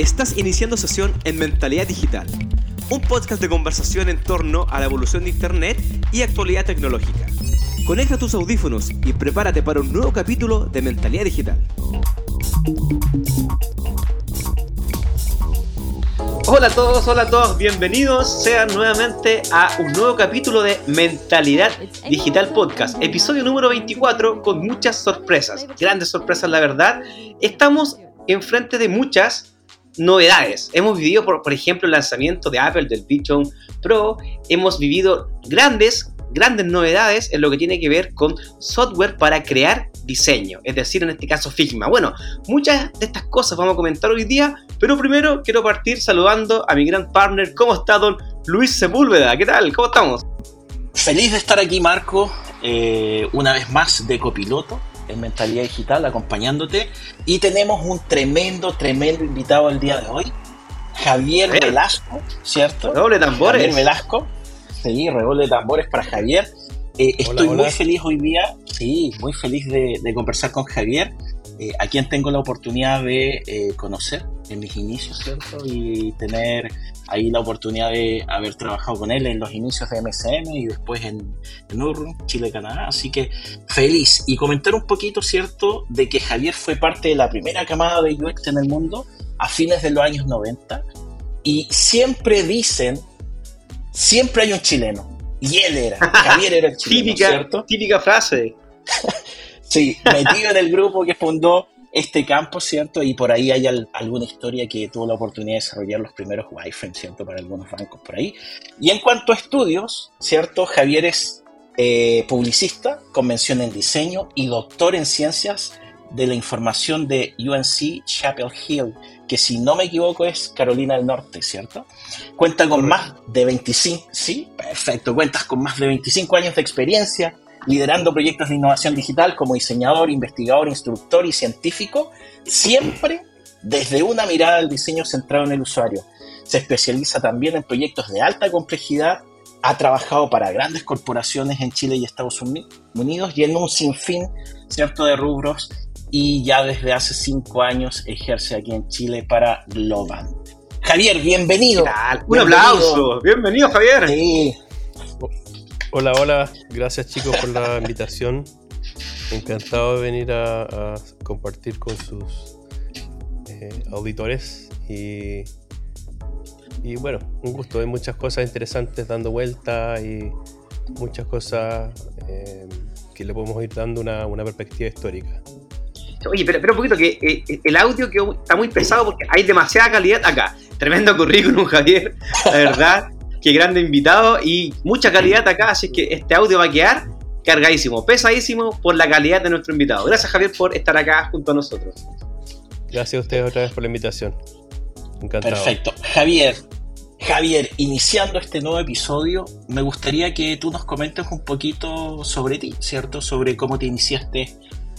Estás iniciando sesión en Mentalidad Digital, un podcast de conversación en torno a la evolución de Internet y actualidad tecnológica. Conecta tus audífonos y prepárate para un nuevo capítulo de Mentalidad Digital. Hola a todos, hola a todos, bienvenidos sean nuevamente a un nuevo capítulo de Mentalidad Digital Podcast, episodio número 24 con muchas sorpresas, grandes sorpresas la verdad. Estamos enfrente de muchas novedades. Hemos vivido, por, por ejemplo, el lanzamiento de Apple del Vision Pro, hemos vivido grandes, grandes novedades en lo que tiene que ver con software para crear diseño, es decir, en este caso Figma. Bueno, muchas de estas cosas vamos a comentar hoy día, pero primero quiero partir saludando a mi gran partner. ¿Cómo está don Luis Sepúlveda? ¿Qué tal? ¿Cómo estamos? Feliz de estar aquí, Marco, eh, una vez más de copiloto en Mentalidad Digital, acompañándote. Y tenemos un tremendo, tremendo invitado el día de hoy, Javier Velasco, ¿cierto? Doble tambores. Javier Velasco. Sí, redoble de tambores para Javier. Eh, estoy hola. muy feliz hoy día, sí, muy feliz de, de conversar con Javier, eh, a quien tengo la oportunidad de eh, conocer en mis inicios, ¿cierto? Y tener ahí la oportunidad de haber trabajado con él en los inicios de MSM y después en, en Urrum, Chile-Canadá. Así que feliz. Y comentar un poquito, ¿cierto?, de que Javier fue parte de la primera camada de UX en el mundo a fines de los años 90. Y siempre dicen, siempre hay un chileno. Y él era, Javier era el chileno, Típica, ¿cierto? típica frase. Sí, metido en el grupo que fundó este campo, ¿cierto? Y por ahí hay al- alguna historia que tuvo la oportunidad de desarrollar los primeros wireframes, ¿cierto? Para algunos bancos por ahí. Y en cuanto a estudios, ¿cierto? Javier es eh, publicista, convención en diseño y doctor en ciencias de la información de UNC Chapel Hill, que si no me equivoco es Carolina del Norte, ¿cierto? Cuenta con más de 25, sí, perfecto, cuentas con más de 25 años de experiencia liderando proyectos de innovación digital como diseñador, investigador, instructor y científico, siempre desde una mirada al diseño centrado en el usuario. Se especializa también en proyectos de alta complejidad, ha trabajado para grandes corporaciones en Chile y Estados Uni- Unidos y en un sinfín cierto de rubros y ya desde hace cinco años ejerce aquí en Chile para Globant. Javier, bienvenido. Un Bienvenido. aplauso. Bienvenido, Javier. Sí, Hola, hola. Gracias chicos por la invitación. Encantado de venir a, compartir con sus eh, auditores. Y, y bueno, un gusto. Hay muchas cosas interesantes dando vuelta y muchas cosas eh, que le podemos ir dando una, una perspectiva histórica. Oye, pero, pero un poquito que eh, el audio quedó- está muy pesado porque hay demasiada calidad acá. Tremendo currículum, Javier. La verdad, qué grande invitado y mucha calidad acá, así que este audio va a quedar cargadísimo, pesadísimo por la calidad de nuestro invitado. Gracias, Javier, por estar acá junto a nosotros. Gracias a ustedes otra vez por la invitación. Encantado. Perfecto. Javier, Javier, iniciando este nuevo episodio, me gustaría que tú nos comentes un poquito sobre ti, ¿cierto? Sobre cómo te iniciaste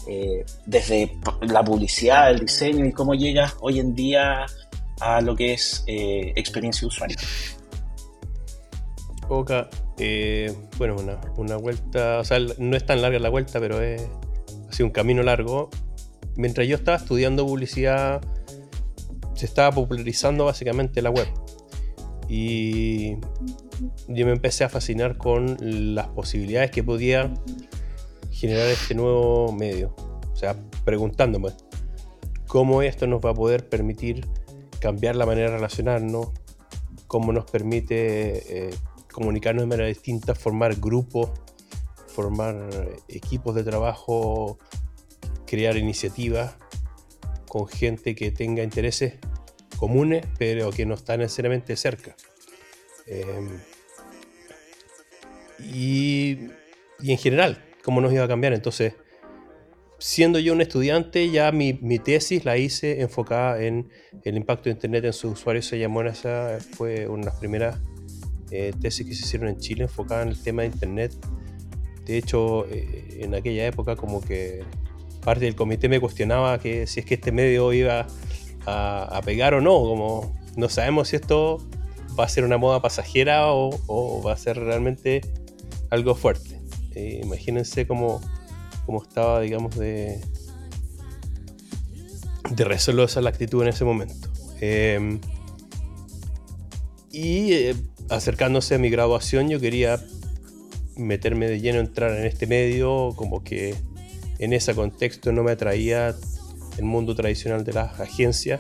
eh, desde la publicidad, el diseño y cómo llegas hoy en día a lo que es eh, experiencia de usuario. Oca, eh, bueno, una, vuelta, o sea, no es tan larga la vuelta, pero es, ha sido un camino largo. Mientras yo estaba estudiando publicidad, se estaba popularizando básicamente la web. Y yo me empecé a fascinar con las posibilidades que podía generar este nuevo medio. O sea, preguntándome cómo esto nos va a poder permitir cambiar la manera de relacionarnos, cómo nos permite eh, comunicarnos de manera distinta, formar grupos, formar equipos de trabajo, crear iniciativas con gente que tenga intereses comunes, pero que no están necesariamente cerca. Eh, y, y en general, cómo nos iba a cambiar. Entonces, siendo yo un estudiante, ya mi, mi tesis la hice enfocada en el impacto de Internet en sus usuarios. Se llamó en esa, fue una de las primeras eh, tesis que se hicieron en Chile enfocada en el tema de Internet. De hecho, eh, en aquella época como que parte del comité me cuestionaba que si es que este medio iba a, a pegar o no, como no sabemos si esto va a ser una moda pasajera o, o va a ser realmente algo fuerte. Eh, imagínense cómo, cómo estaba, digamos, de, de esa la actitud en ese momento. Em, y eh, acercándose a mi graduación, yo quería meterme de lleno, entrar en este medio, como que en ese contexto no me atraía el mundo tradicional de las agencias.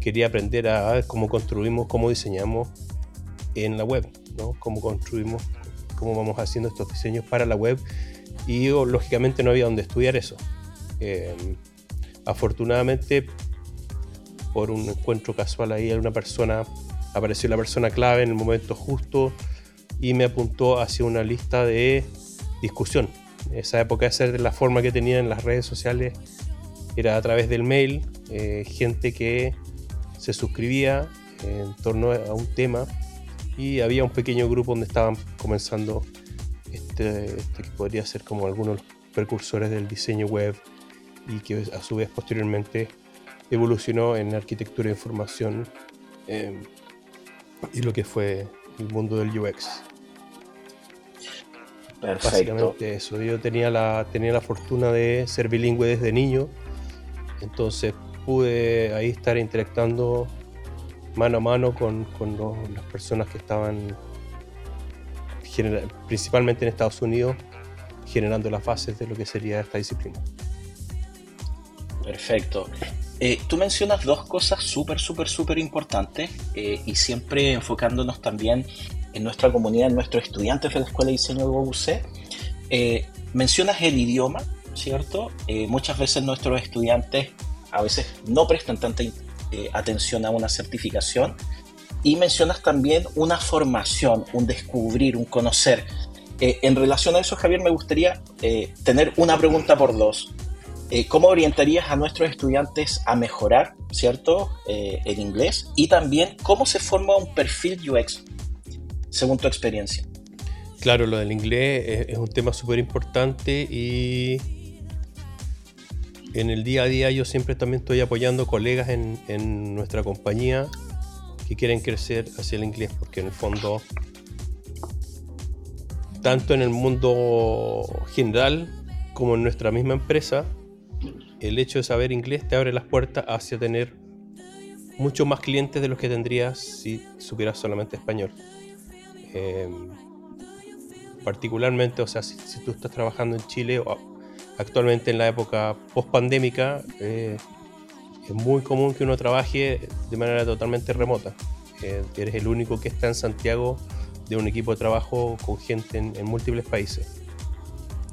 Quería aprender a ver cómo construimos, cómo diseñamos en la web, ¿no? cómo construimos, cómo vamos haciendo estos diseños para la web. Y lógicamente no había donde estudiar eso. Em, afortunadamente, por un encuentro casual ahí, una persona apareció la persona clave en el momento justo y me apuntó hacia una lista de discusión. Esa época de ser de la forma que tenía en las redes sociales era a través del mail, eh, gente que se suscribía en torno a un tema y había un pequeño grupo donde estaban comenzando este, este que podría ser como algunos precursores del diseño web y que a su vez posteriormente evolucionó en arquitectura de información eh, y lo que fue el mundo del UX. Perfecto. Básicamente eso. Yo tenía la, tenía la fortuna de ser bilingüe desde niño, entonces pude ahí estar interactuando mano a mano con, con las personas que estaban principalmente en Estados Unidos generando las bases de lo que sería esta disciplina. Perfecto. Eh, tú mencionas dos cosas súper, súper, súper importantes eh, y siempre enfocándonos también en nuestra comunidad, en nuestros estudiantes de la Escuela de Diseño de UBC. Eh, mencionas el idioma, ¿cierto? muchas veces nuestros estudiantes a veces no prestan tanta atención a una certificación y mencionas también una formación, un descubrir, un conocer. en relación a eso, Javier, me gustaría tener una pregunta por dos. Eh, ¿cómo orientarías a nuestros estudiantes a mejorar, ¿cierto?, eh, el inglés y también cómo se forma un perfil UX, según tu experiencia. Claro, lo del inglés es, un tema súper importante y en el día a día yo siempre también estoy apoyando colegas en, en nuestra compañía que quieren crecer hacia el inglés, porque en el fondo, tanto en el mundo general como en nuestra misma empresa, el hecho de saber inglés te abre las puertas hacia tener mucho más clientes de los que tendrías si supieras solamente español. Em, particularmente, o sea, si, tú estás trabajando en Chile o actualmente en la época post-pandémica, eh, es muy común que uno trabaje de manera totalmente remota. Eh, eres el único que está en Santiago de un equipo de trabajo con gente en múltiples países.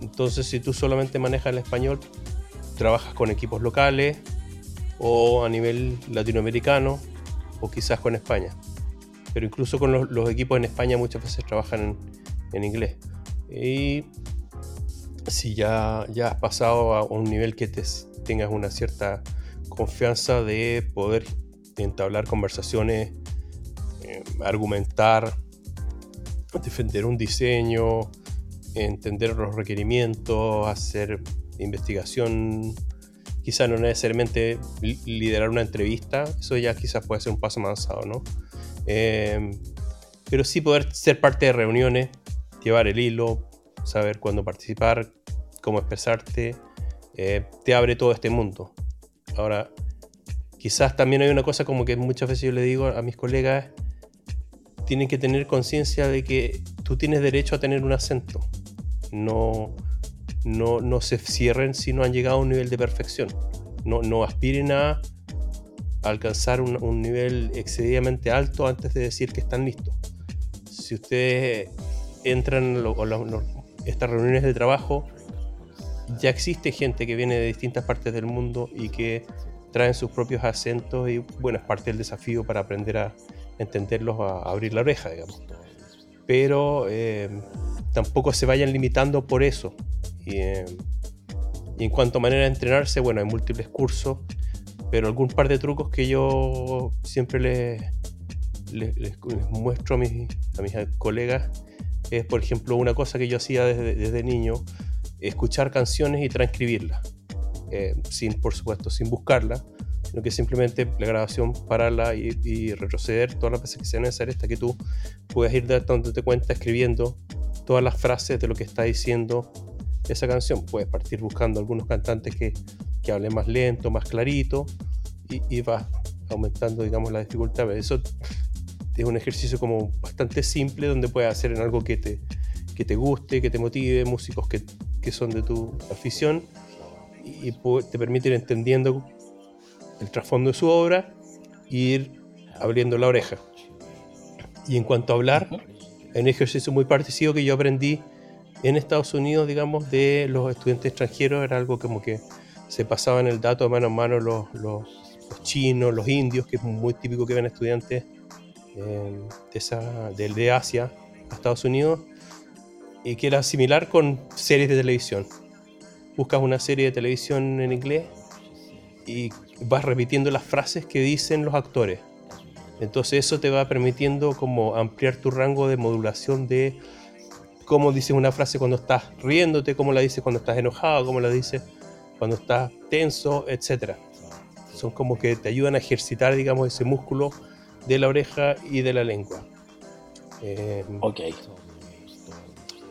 Entonces, si tú solamente manejas el español, trabajas con equipos locales o a nivel latinoamericano o quizás con España. Pero incluso con los, equipos en España muchas veces trabajan en, inglés. Y si ya, ya has pasado a un nivel que te, tengas una cierta confianza de poder entablar conversaciones, eh, argumentar, defender un diseño, entender los requerimientos, hacer investigación, quizá no necesariamente liderar una entrevista, eso ya quizás puede ser un paso más avanzado, ¿no? Eh, pero sí poder ser parte de reuniones, llevar el hilo, saber cuándo participar, cómo expresarte, eh, te abre todo este mundo. Ahora, quizás también hay una cosa como que muchas veces yo le digo a mis colegas, tienen que tener conciencia de que tú tienes derecho a tener un acento. No, no, se cierren si no han llegado a un nivel de perfección. No, no aspiren a alcanzar un, nivel excesivamente alto antes de decir que están listos. Si ustedes entran a estas reuniones de trabajo, ya existe gente que viene de distintas partes del mundo y que traen sus propios acentos y bueno, es parte del desafío para aprender a entenderlos, a, abrir la oreja, digamos. Pero eh, tampoco se vayan limitando por eso. Eh, y, en cuanto a manera de entrenarse, bueno, hay múltiples cursos, pero algún par de trucos que yo siempre les, les, muestro a mis, a mis colegas es, por ejemplo, una cosa que yo hacía desde, desde niño, escuchar canciones y transcribirlas, eh, sin, por supuesto, sin buscarlas, sino que simplemente la grabación pararla y, y, retroceder todas las veces que sea necesario hasta que tú puedas ir dándote cuenta escribiendo todas las frases de lo que está diciendo esa canción. Puedes partir buscando algunos cantantes que, que hablen más lento, más clarito, y, vas aumentando, digamos, la dificultad. Eso es un ejercicio como bastante simple donde puedes hacer en algo que te, que te guste, que te motive, músicos que, que son de tu afición y, te permite ir entendiendo el trasfondo de su obra e ir abriendo la oreja. Y en cuanto a hablar, hay un ejercicio muy parecido que yo aprendí en Estados Unidos, digamos, de los estudiantes extranjeros, era algo como que se pasaban el dato de mano a mano los, los, chinos, los indios, que es muy típico que ven estudiantes eh, de, esa, de, Asia a Estados Unidos, y que era similar con series de televisión. Buscas una serie de televisión en inglés y vas repitiendo las frases que dicen los actores. Entonces eso te va permitiendo como ampliar tu rango de modulación de cómo dices una frase cuando estás riéndote, cómo la dices cuando estás enojado, cómo la dices cuando estás tenso, etc. Son como que te ayudan a ejercitar, digamos, ese músculo de la oreja y de la lengua. Eh, ok.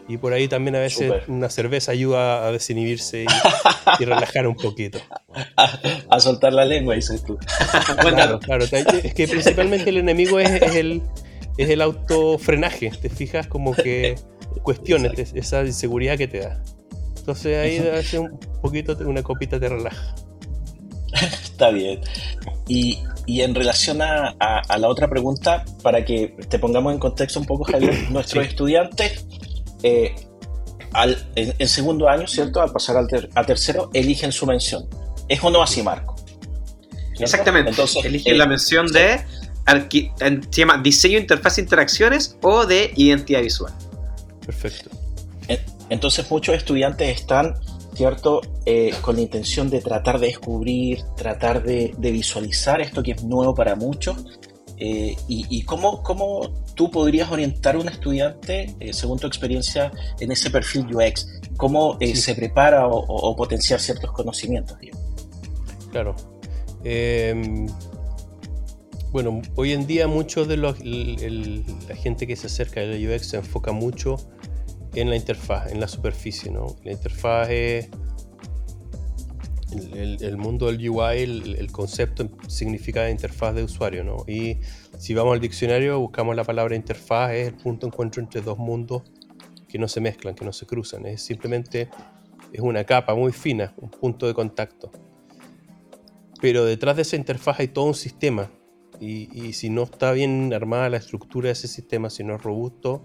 Y por ahí también a veces una cerveza ayuda a desinhibirse y, relajar un poquito. A, soltar la lengua, dices tú. claro, claro. Es que principalmente el enemigo es, el, es el autofrenaje. Te fijas como que cuestiones, esa inseguridad que te da. Entonces ahí hace un poquito, una copita te relaja. Está bien. Y, en relación a, la otra pregunta, para que te pongamos en contexto un poco, Javier, nuestros estudiantes eh, en, segundo año, ¿cierto? Al pasar al a tercero, eligen su mención. ¿Es o no así, Marco? Exactamente. Entonces, eligen la mención de se llama diseño, interfaz, interacciones o de identidad visual. Perfecto. Entonces muchos estudiantes están, ¿cierto?, eh, con la intención de tratar de descubrir, tratar de, visualizar esto que es nuevo para muchos. Eh, y, cómo, cómo, tú podrías orientar a un estudiante, eh, según tu experiencia, en ese perfil UX? ¿Cómo se prepara o, potenciar ciertos conocimientos? Claro. Bueno, hoy en día mucho de los, la gente que se acerca al UX se enfoca mucho en la interfaz, en la superficie, ¿no? La interfaz es el, mundo del UI, el, concepto significa interfaz de usuario, ¿no? Y si vamos al diccionario, buscamos la palabra interfaz, es el punto de encuentro entre dos mundos que no se mezclan, que no se cruzan. Es simplemente es una capa muy fina, un punto de contacto. Pero detrás de esa interfaz hay todo un sistema. Y, si no está bien armada la estructura de ese sistema, si no es robusto,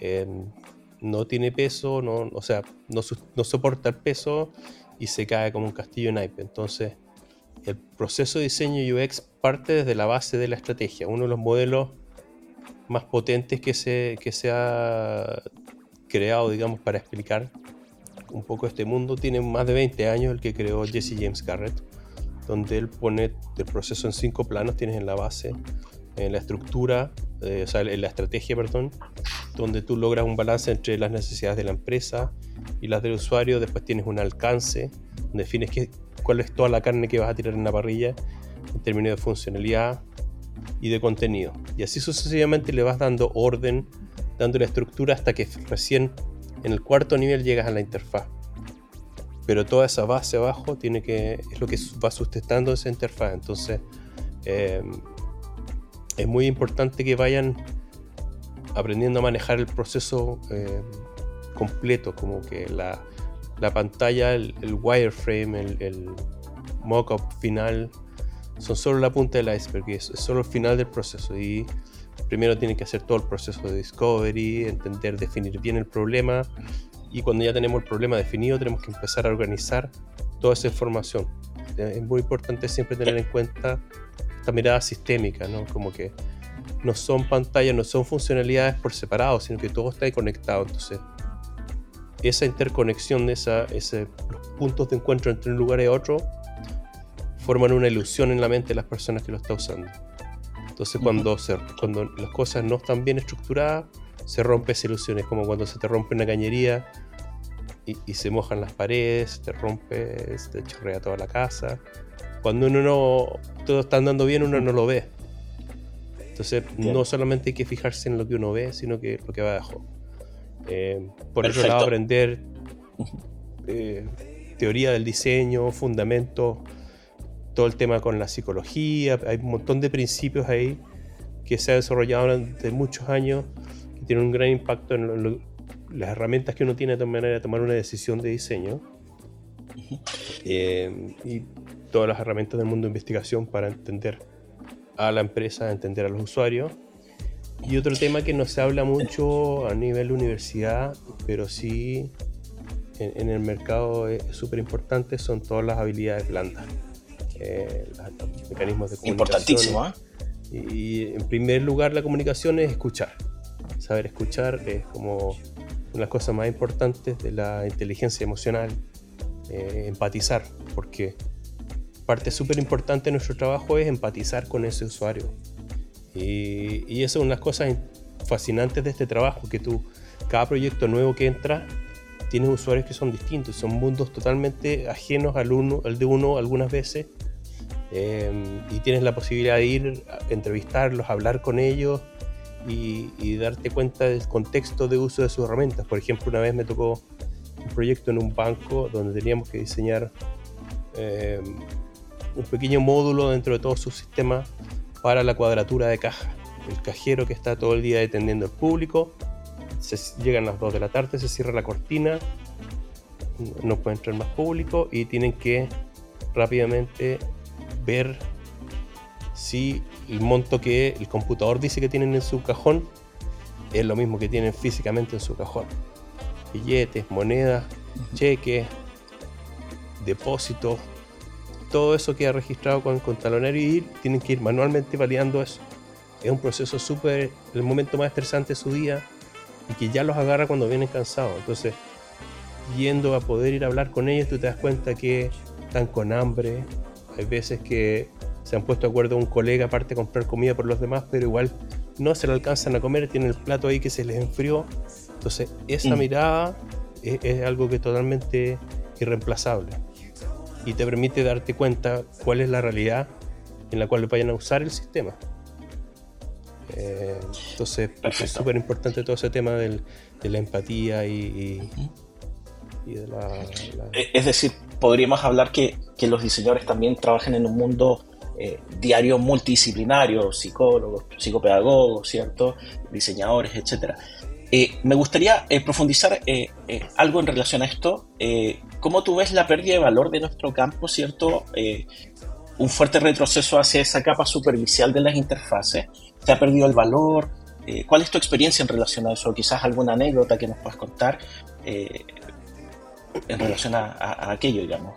eh, no tiene peso, no, o sea, no, no, soporta el peso y se cae como un castillo en naipe. Entonces, el proceso de diseño UX parte desde la base de la estrategia. Uno de los modelos más potentes que se, que se ha creado, digamos, para explicar un poco este mundo tiene más de 20 años, el que creó Jesse James Garrett, donde él pone el proceso en cinco planos, tienes en la base, en la estructura, eh, o sea, en la estrategia, perdón, donde tú logras un balance entre las necesidades de la empresa y las del usuario, después tienes un alcance, defines qué, cuál es toda la carne que vas a tirar en la parrilla en términos de funcionalidad y de contenido. Y así sucesivamente le vas dando orden, dando la estructura hasta que recién en el cuarto nivel llegas a la interfaz. Pero toda esa base abajo tiene que, es lo que va sustentando esa interfaz. Entonces, eh, es muy importante que vayan aprendiendo a manejar el proceso eh, completo, como que la, pantalla, el, wireframe, el, el mockup final, son solo la punta del iceberg, es, solo el final del proceso. Y primero tienen que hacer todo el proceso de discovery, entender, definir bien el problema. Y cuando ya tenemos el problema definido, tenemos que empezar a organizar toda esa información. Es muy importante siempre tener en cuenta esta mirada sistémica, ¿no? Como que no son pantallas, no son funcionalidades por separado, sino que todo está ahí conectado. Entonces, esa interconexión de esa, ese, los puntos de encuentro entre un lugar y otro forman una ilusión en la mente de las personas que lo están usando. Entonces, cuando, se, cuando las cosas no están bien estructuradas, se rompe esa ilusión. Es como cuando se te rompe una cañería y, se mojan las paredes, te rompe, se te chorrea toda la casa. Cuando uno no, todo está andando bien, uno no lo ve. Entonces, no solamente hay que fijarse en lo que uno ve, sino que lo que va abajo. Eh, por eso otro lado, aprender eh, teoría del diseño, fundamentos, todo el tema con la psicología, hay un montón de principios ahí que se ha desarrollado durante muchos años, que tienen un gran impacto en las herramientas que uno tiene de manera de tomar una decisión de diseño. Eh, y todas las herramientas del mundo de investigación para entender a la empresa, entender a los usuarios. Y otro tema que no se habla mucho a nivel universidad, pero sí en, el mercado es súper importante, son todas las habilidades blandas. Eh, los mecanismos de comunicación. Importantísimo, ¿eh? Y, en primer lugar la comunicación es escuchar. Saber escuchar es como una de las cosas más importantes de la inteligencia emocional. Eh, empatizar, porque parte súper importante de nuestro trabajo es empatizar con ese usuario. Y, y eso es una de las cosas fascinantes de este trabajo, que tú, cada proyecto nuevo que entra, tienes usuarios que son distintos, son mundos totalmente ajenos al, uno, al de uno algunas veces, Em, y tienes la posibilidad de ir a entrevistarlos, hablar con ellos y, darte cuenta del contexto de uso de sus herramientas. Por ejemplo, una vez me tocó un proyecto en un banco donde teníamos que diseñar em, un pequeño módulo dentro de todo su sistema para la cuadratura de caja. El cajero que está todo el día atendiendo al público, se, llegan las 2 de la tarde, se cierra la cortina, no puede entrar más público y tienen que rápidamente ver si el monto que el computador dice que tienen en su cajón es lo mismo que tienen físicamente en su cajón. Billetes, monedas, cheques, depósitos, todo eso queda registrado con, con talonero y tienen que ir manualmente validando eso. Es un proceso súper, el momento más estresante de su día y que ya los agarra cuando vienen cansados. Entonces, yendo a poder ir a hablar con ellos, tú te das cuenta que están con hambre, hay veces que se han puesto de acuerdo un colega aparte de comprar comida por los demás, pero igual no se lo alcanzan a comer, tienen el plato ahí que se les enfrió. Entonces, esa mm. mirada es, algo que es totalmente irreemplazable y te permite darte cuenta cuál es la realidad en la cual vayan a usar el sistema. Eh, entonces, es súper importante todo ese tema de la empatía y, de la, e, Es decir, podríamos hablar que, que los diseñadores también trabajan en un mundo eh, diario multidisciplinario, psicólogos, psicopedagogos, ¿cierto? Diseñadores, etc. Eh, me gustaría eh, profundizar algo en relación a esto. ¿Cómo tú ves la pérdida de valor de nuestro campo, ¿cierto? un fuerte retroceso hacia esa capa superficial de las interfaces. ¿Se ha perdido el valor? ¿Cuál es tu experiencia en relación a eso? Quizás alguna anécdota que nos puedas contar en relación a, aquello, digamos.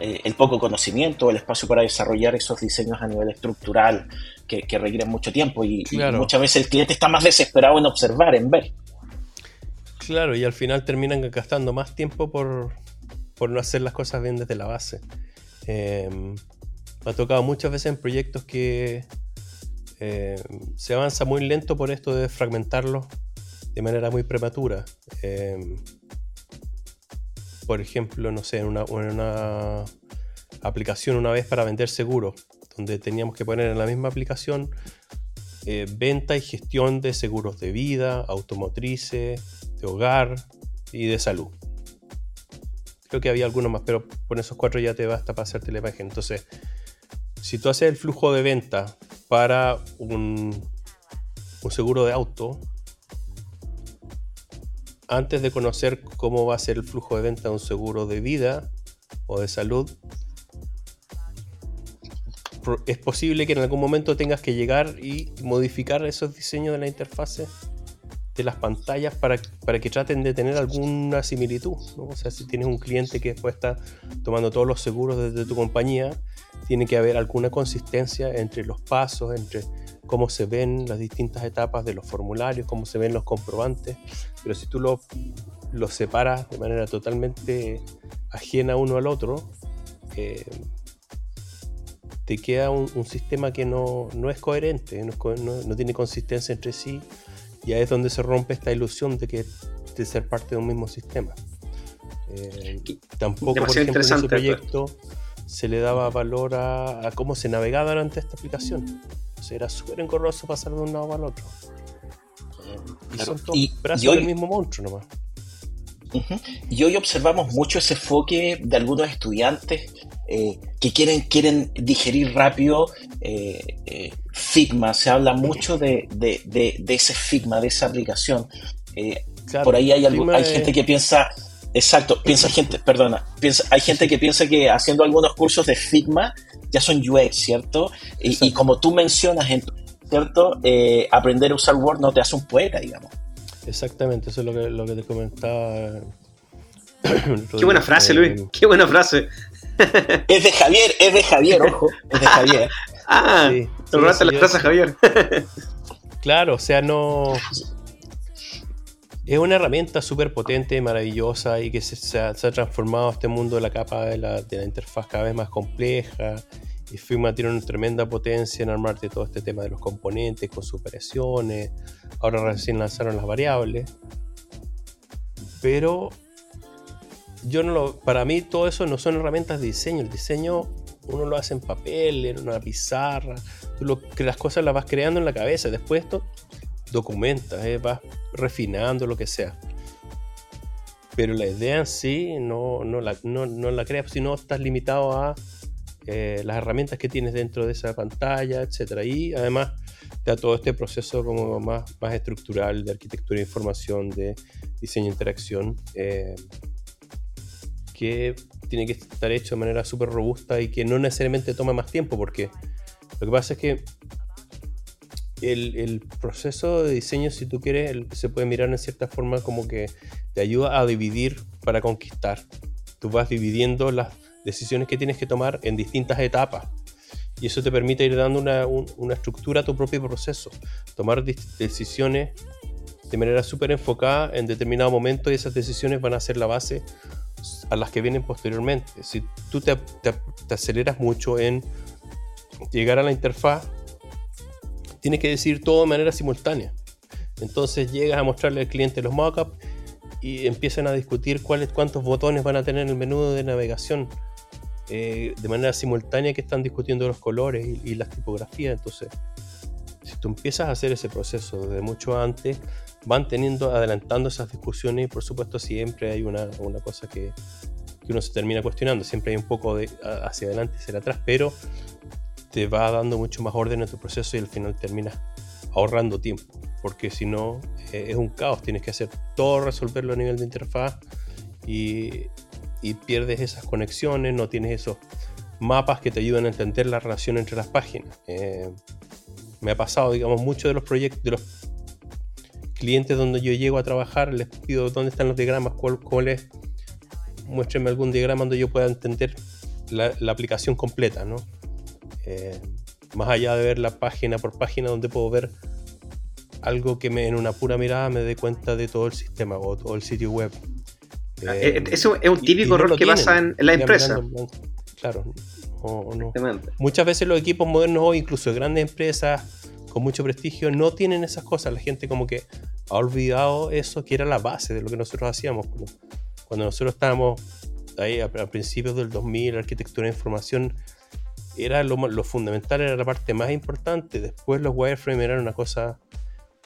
Eh, el poco conocimiento, el espacio para desarrollar esos diseños a nivel estructural que, requieren mucho tiempo y, muchas veces el cliente está más desesperado en observar, en ver. Claro, y al final terminan gastando más tiempo por, no hacer las cosas bien desde la base. Em, me ha tocado muchas veces en proyectos que em, se avanza muy lento por esto de fragmentarlo de manera muy prematura. Em, por ejemplo, no sé, en una, aplicación una vez para vender seguros, donde teníamos que poner en la misma aplicación eh, venta y gestión de seguros de vida, automotrices, de hogar y de salud. Creo que había algunos más, pero con esos cuatro ya te basta para hacerte la imagen. Entonces, si tú haces el flujo de venta para un, un seguro de auto, antes de conocer cómo va a ser el flujo de venta de un seguro de vida o de salud, es posible que en algún momento tengas que llegar y modificar esos diseños de la interfase de las pantallas para, para que traten de tener alguna similitud. O sea, si tienes un cliente que después está tomando todos los seguros desde tu compañía, tiene que haber alguna consistencia entre los pasos, entre cómo se ven las distintas etapas de los formularios, cómo se ven los comprobantes, pero si tú los lo separas de manera totalmente ajena uno al otro, eh, te queda un, sistema que no, es coherente, no, tiene consistencia entre sí, y ahí es donde se rompe esta ilusión de que de ser parte de un mismo sistema. Eh, tampoco, por ejemplo, en ese proyecto se le daba valor a, a, cómo se navegaba durante esta aplicación era súper engorroso pasar de un lado al otro. Y son todos brazos del mismo monstruo nomás. Y hoy observamos mucho ese enfoque de algunos estudiantes, eh, que quieren, quieren digerir rápido eh, Figma. Se habla mucho de, ese Figma, de esa aplicación. por ahí hay, hay gente que piensa, exacto, piensa gente, perdona, piensa, hay gente que piensa que haciendo algunos cursos de Figma ya son UX, ¿cierto? Y, y, como tú mencionas en ¿cierto? aprender a usar Word no te hace un poeta, digamos. Exactamente, eso es lo que, lo que te comentaba. Qué buena frase, Luis. Qué buena frase. Es de Javier, es de Javier, ojo. Es de Javier. ah, sí, te la frase Javier. claro, o sea, no. Es una herramienta súper potente, maravillosa y que se, ha, transformado este mundo de la capa de la, interfaz cada vez más compleja y Figma tiene una tremenda potencia en armarte todo este tema de los componentes con superaciones. Ahora recién lanzaron las variables. Pero yo no lo, para mí todo eso no son herramientas de diseño. El diseño uno lo hace en papel, en una pizarra. Tú las cosas las vas creando en la cabeza. Después esto documentas, eh, vas refinando lo que sea. Pero la idea en sí no, no, la, no, no la creas, sino estás limitado a eh, las herramientas que tienes dentro de esa pantalla, etcétera. Y además da todo este proceso como más, más estructural de arquitectura de información, de diseño de interacción, eh, que tiene que estar hecho de manera súper robusta y que no necesariamente toma más tiempo, porque lo que pasa es que el, proceso de diseño, si tú quieres, se puede mirar en cierta forma como que te ayuda a dividir para conquistar. Tú vas dividiendo las decisiones que tienes que tomar en distintas etapas. Y eso te permite ir dando una, estructura a tu propio proceso. Tomar decisiones de manera súper enfocada en determinado momento y esas decisiones van a ser la base a las que vienen posteriormente. Si tú te, aceleras mucho en llegar a la interfaz, tienes que decir todo de manera simultánea. Entonces llegas a mostrarle al cliente los mockups y empiezan a discutir cuáles, cuántos botones van a tener en el menú de navegación eh, de manera simultánea que están discutiendo los colores y, las tipografías. Entonces, si tú empiezas a hacer ese proceso desde mucho antes, van teniendo, adelantando esas discusiones y por supuesto siempre hay una, una cosa que, uno se termina cuestionando, siempre hay un poco de hacia adelante y hacia atrás, pero te va dando mucho más orden en tu proceso y al final terminas ahorrando tiempo, porque si no eh, es un caos, tienes que hacer todo, resolverlo a nivel de interfaz y pierdes esas conexiones, no tienes esos mapas que te ayudan a entender la relación entre las páginas. Eh, me ha pasado, digamos, muchos de los proyectos, de los clientes donde yo llego a trabajar, les pido dónde están los diagramas, cuál, es, muéstrenme algún diagrama donde yo pueda entender la, aplicación completa, ¿no? Eh, más allá de ver la página por página donde puedo ver algo que me, en una pura mirada me dé cuenta de todo el sistema o todo el sitio web. Ah, eh, eso es un típico error que pasa en, la empresa. claro. Muchas veces los equipos modernos o incluso grandes empresas con mucho prestigio no tienen esas cosas. La gente como que ha olvidado eso que era la base de lo que nosotros hacíamos. Cuando nosotros estábamos ahí a, principios del 2000, la arquitectura de información era lo, fundamental, era la parte más importante. Después los wireframe eran una cosa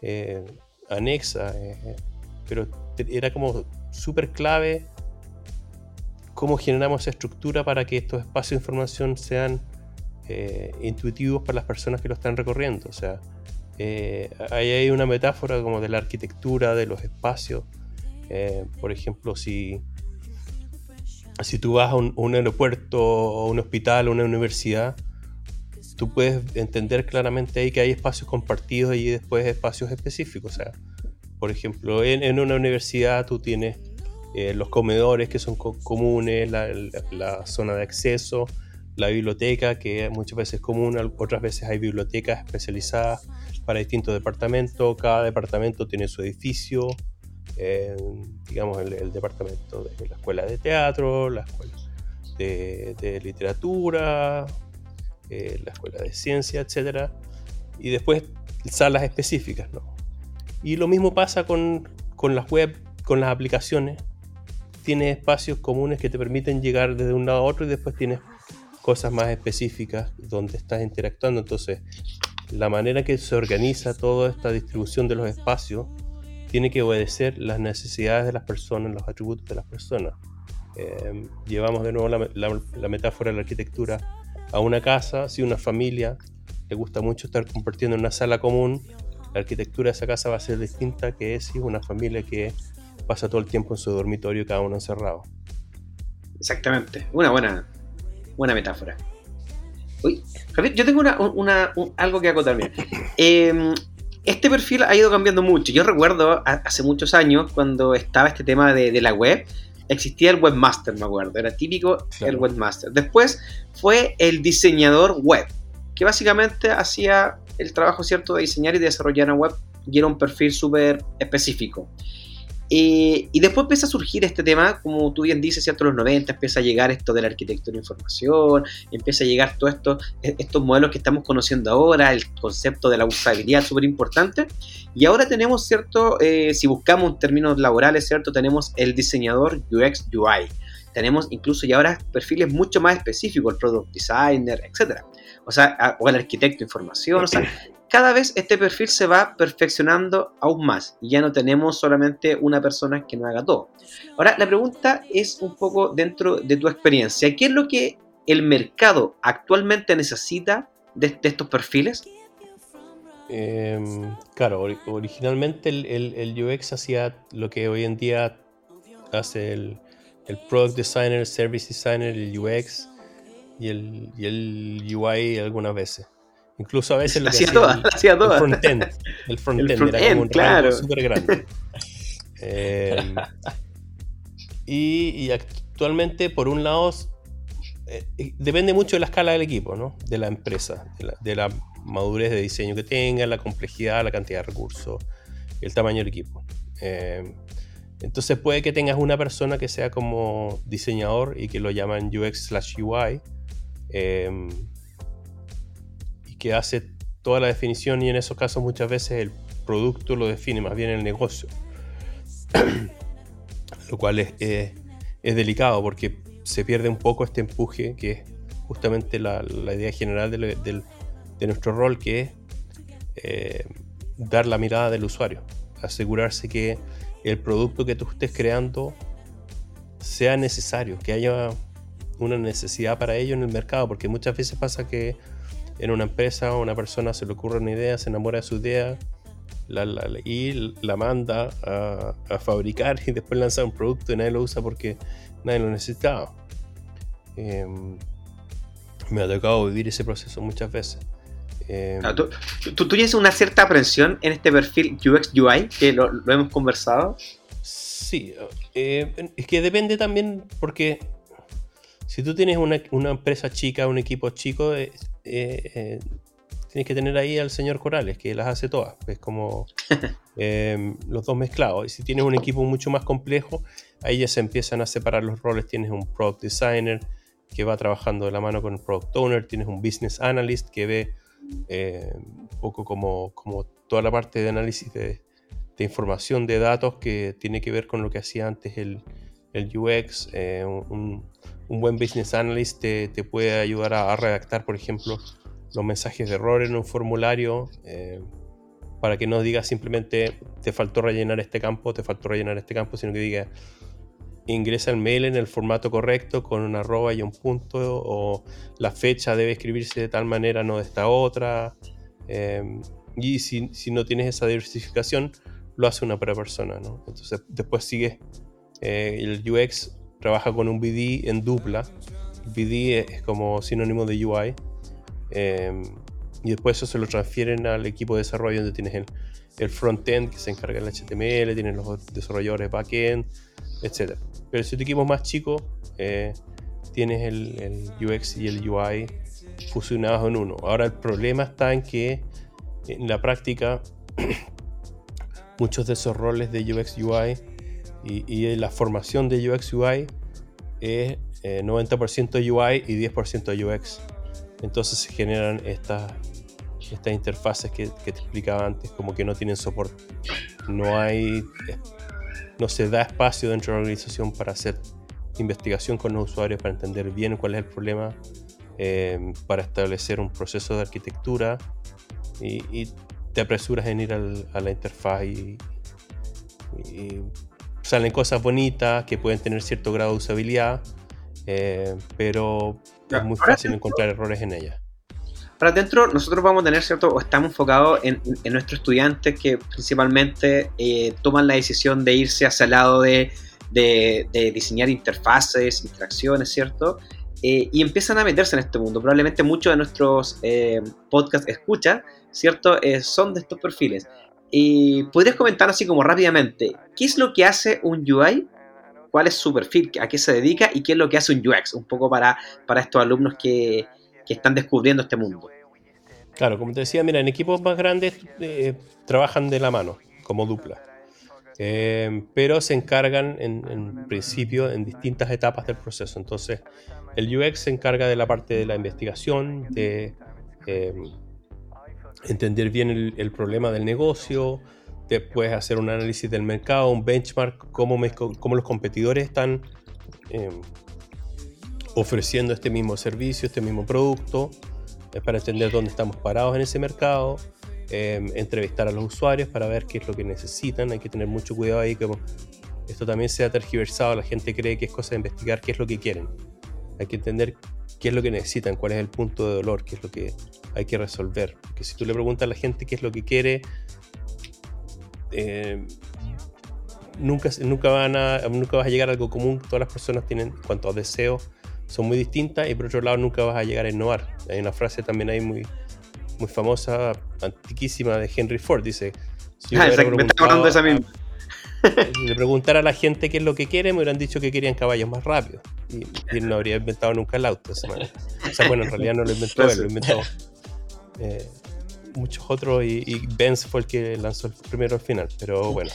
eh, anexa, eh, pero era como súper clave cómo generamos estructura para que estos espacios de información sean eh, intuitivos para las personas que lo están recorriendo. O sea, eh, ahí hay una metáfora como de la arquitectura, de los espacios. Eh, por ejemplo, si, si tú vas a un, aeropuerto un hospital una universidad, tú puedes entender claramente ahí que hay espacios compartidos y después espacios específicos. O sea, por ejemplo, en, una universidad tú tienes eh, los comedores que son comunes, la, zona de acceso, la biblioteca que muchas veces es común, otras veces hay bibliotecas especializadas para distintos departamentos, cada departamento tiene su edificio, digamos el, departamento de la escuela de teatro, la escuela de, literatura, eh, la escuela de ciencia, etc. Y después salas específicas, ¿no? Y lo mismo pasa con, las web, con las aplicaciones. Tienes espacios comunes que te permiten llegar desde un lado a otro y después tienes cosas más específicas donde estás interactuando. Entonces, la manera que se organiza toda esta distribución de los espacios tiene que obedecer las necesidades de las personas, los atributos de las personas. Eh, llevamos de nuevo la, metáfora de la arquitectura a una casa, si una familia le gusta mucho estar compartiendo en una sala común, la arquitectura de esa casa va a ser distinta que si una familia que pasa todo el tiempo en su dormitorio, cada uno encerrado. Exactamente, una buena, buena metáfora. Uy, Javier, yo tengo una, algo que acotar. Eh, este perfil ha ido cambiando mucho. Yo recuerdo hace muchos años, cuando estaba este tema de, la web, existía el webmaster, me acuerdo. Era típico el webmaster. Después fue el diseñador web, que básicamente hacía el trabajo cierto de diseñar y desarrollar una web y era un perfil súper específico. Eh, y después empieza a surgir este tema, como tú bien dices, ¿cierto? Los 90 empieza a llegar esto de la arquitectura de información, empieza a llegar todos estos, e, estos modelos que estamos conociendo ahora, el concepto de la usabilidad súper importante. Y ahora tenemos, ¿cierto? Eh, si buscamos términos laborales, ¿cierto? Tenemos el diseñador UX UI. Tenemos incluso ya ahora perfiles mucho más específicos, el product designer, etc. O sea, o el arquitecto de información. O sea, cada vez este perfil se va perfeccionando aún más y ya no tenemos solamente una persona que no haga todo. Ahora, la pregunta es un poco dentro de tu experiencia. ¿Qué es lo que el mercado actualmente necesita de, estos perfiles? Em, claro, originalmente el, UX hacía lo que hoy en día hace el, Product Designer, el Service Designer, el UX y el, y el UI algunas veces. Incluso a veces lo que hacía, el frontend. El frontend era como un claro. súper grande. Eh, y, actualmente, por un lado, eh, depende mucho de la escala del equipo, ¿no? De la empresa, de la, madurez de diseño que tenga, la complejidad, la cantidad de recursos, el tamaño del equipo. Eh, entonces puede que tengas una persona que sea como diseñador y que lo llaman UX slash UI que hace toda la definición y en esos casos muchas veces el producto lo define más bien el negocio. lo cual es, delicado porque se pierde un poco este empuje que es justamente la, idea general de, de, nuestro rol que es eh, dar la mirada del usuario, asegurarse que el producto que tú estés creando sea necesario, que haya una necesidad para ello en el mercado, porque muchas veces pasa que en una empresa o una persona se le ocurre una idea, se enamora de su idea la, y la manda a, fabricar y después lanza un producto y nadie lo usa porque nadie lo necesitaba. Em, me ha tocado vivir ese proceso muchas veces. Em, ¿tú, tú, tienes una cierta aprensión en este perfil UX UI que lo, hemos conversado. Sí, eh, es que depende también porque si tú tienes una, una empresa chica, un equipo chico, eh, eh, tienes que tener ahí al señor Corales, que las hace todas. Es como los dos mezclados. Y si tienes un equipo mucho más complejo, ahí ya se empiezan a separar los roles. Tienes un product designer que va trabajando de la mano con el product owner, tienes un business analyst que ve eh, un poco como, como toda la parte de análisis de, de, información de datos que tiene que ver con lo que hacía antes el, el UX, un, un buen business analyst te, puede ayudar a, redactar, por ejemplo, los mensajes de error en un formulario eh, para que no diga simplemente te faltó rellenar este campo, te faltó rellenar este campo, sino que diga ingresa el mail en el formato correcto con una arroba y un punto o la fecha debe escribirse de tal manera, no de esta otra. Eh, y si, no tienes esa diversificación, lo hace una persona. ¿no? Entonces después sigue eh, el UX trabaja con un BD en dupla. BD es como sinónimo de UI. Em, y después eso se lo transfieren al equipo de desarrollo donde tienes el, el front-end que se encarga del HTML, tienes los desarrolladores back-end, etc. Pero si tu equipo es más chico, eh, tienes el, UX y el UI fusionados en uno. Ahora el problema está en que en la práctica muchos de esos roles de UX UI y, la formación de UX UI es 90% eh, UI y 10% UX. Entonces se generan estas, estas interfaces que, te explicaba antes, como que no tienen soporte. No hay, no se da espacio dentro de la organización para hacer investigación con los usuarios, para entender bien cuál es el problema, eh, para establecer un proceso de arquitectura y, te apresuras en ir a la interfaz y salen cosas bonitas que pueden tener cierto grado de usabilidad, eh, pero es muy fácil encontrar errores en ellas. Para adentro, nosotros vamos a tener, ¿cierto? O estamos enfocados en, nuestros estudiantes que principalmente eh, toman la decisión de irse hacia el lado de, diseñar interfaces, interacciones, ¿cierto? Eh, y empiezan a meterse en este mundo. Probablemente muchos de nuestros podcast escucha, ¿cierto? son de estos perfiles. Y ¿Podrías comentar así como rápidamente, qué es lo que hace un UI? ¿Cuál es su perfil? ¿A qué se dedica? ¿Y qué es lo que hace un UX? Un poco para, para estos alumnos que, están descubriendo este mundo. Claro, como te decía, mira, en equipos más grandes eh, trabajan de la mano, como dupla. Eh, pero se encargan en, principio en distintas etapas del proceso. Entonces, el UX se encarga de la parte de la investigación, de eh, entender bien el, problema del negocio, después hacer un análisis del mercado, un benchmark, cómo, los competidores están em, ofreciendo este mismo servicio, este mismo producto, es para entender dónde estamos parados en ese mercado, em, entrevistar a los usuarios para ver qué es lo que necesitan, hay que tener mucho cuidado ahí, que esto también se ha tergiversado, la gente cree que es cosa de investigar qué es lo que quieren, hay que entender qué es lo que necesitan, cuál es el punto de dolor, qué es lo que hay que resolver. Porque si tú le preguntas a la gente qué es lo que quiere, eh, nunca, nunca, van a, nunca vas a llegar a algo común. Todas las personas tienen, en cuanto a deseos, son muy distintas y por otro lado nunca vas a llegar a innovar. Hay una frase también ahí muy, muy famosa, antiquísima de Henry Ford, dice... Si ah, me hablando de esa misma. Le preguntar a la gente qué es lo que quiere, me hubieran dicho que querían caballos más rápidos. Y, él no habría inventado nunca el auto. O sea, bueno, en realidad no lo inventó él, lo inventó eh, muchos otros y, Benz fue el que lanzó el primero al final, pero bueno.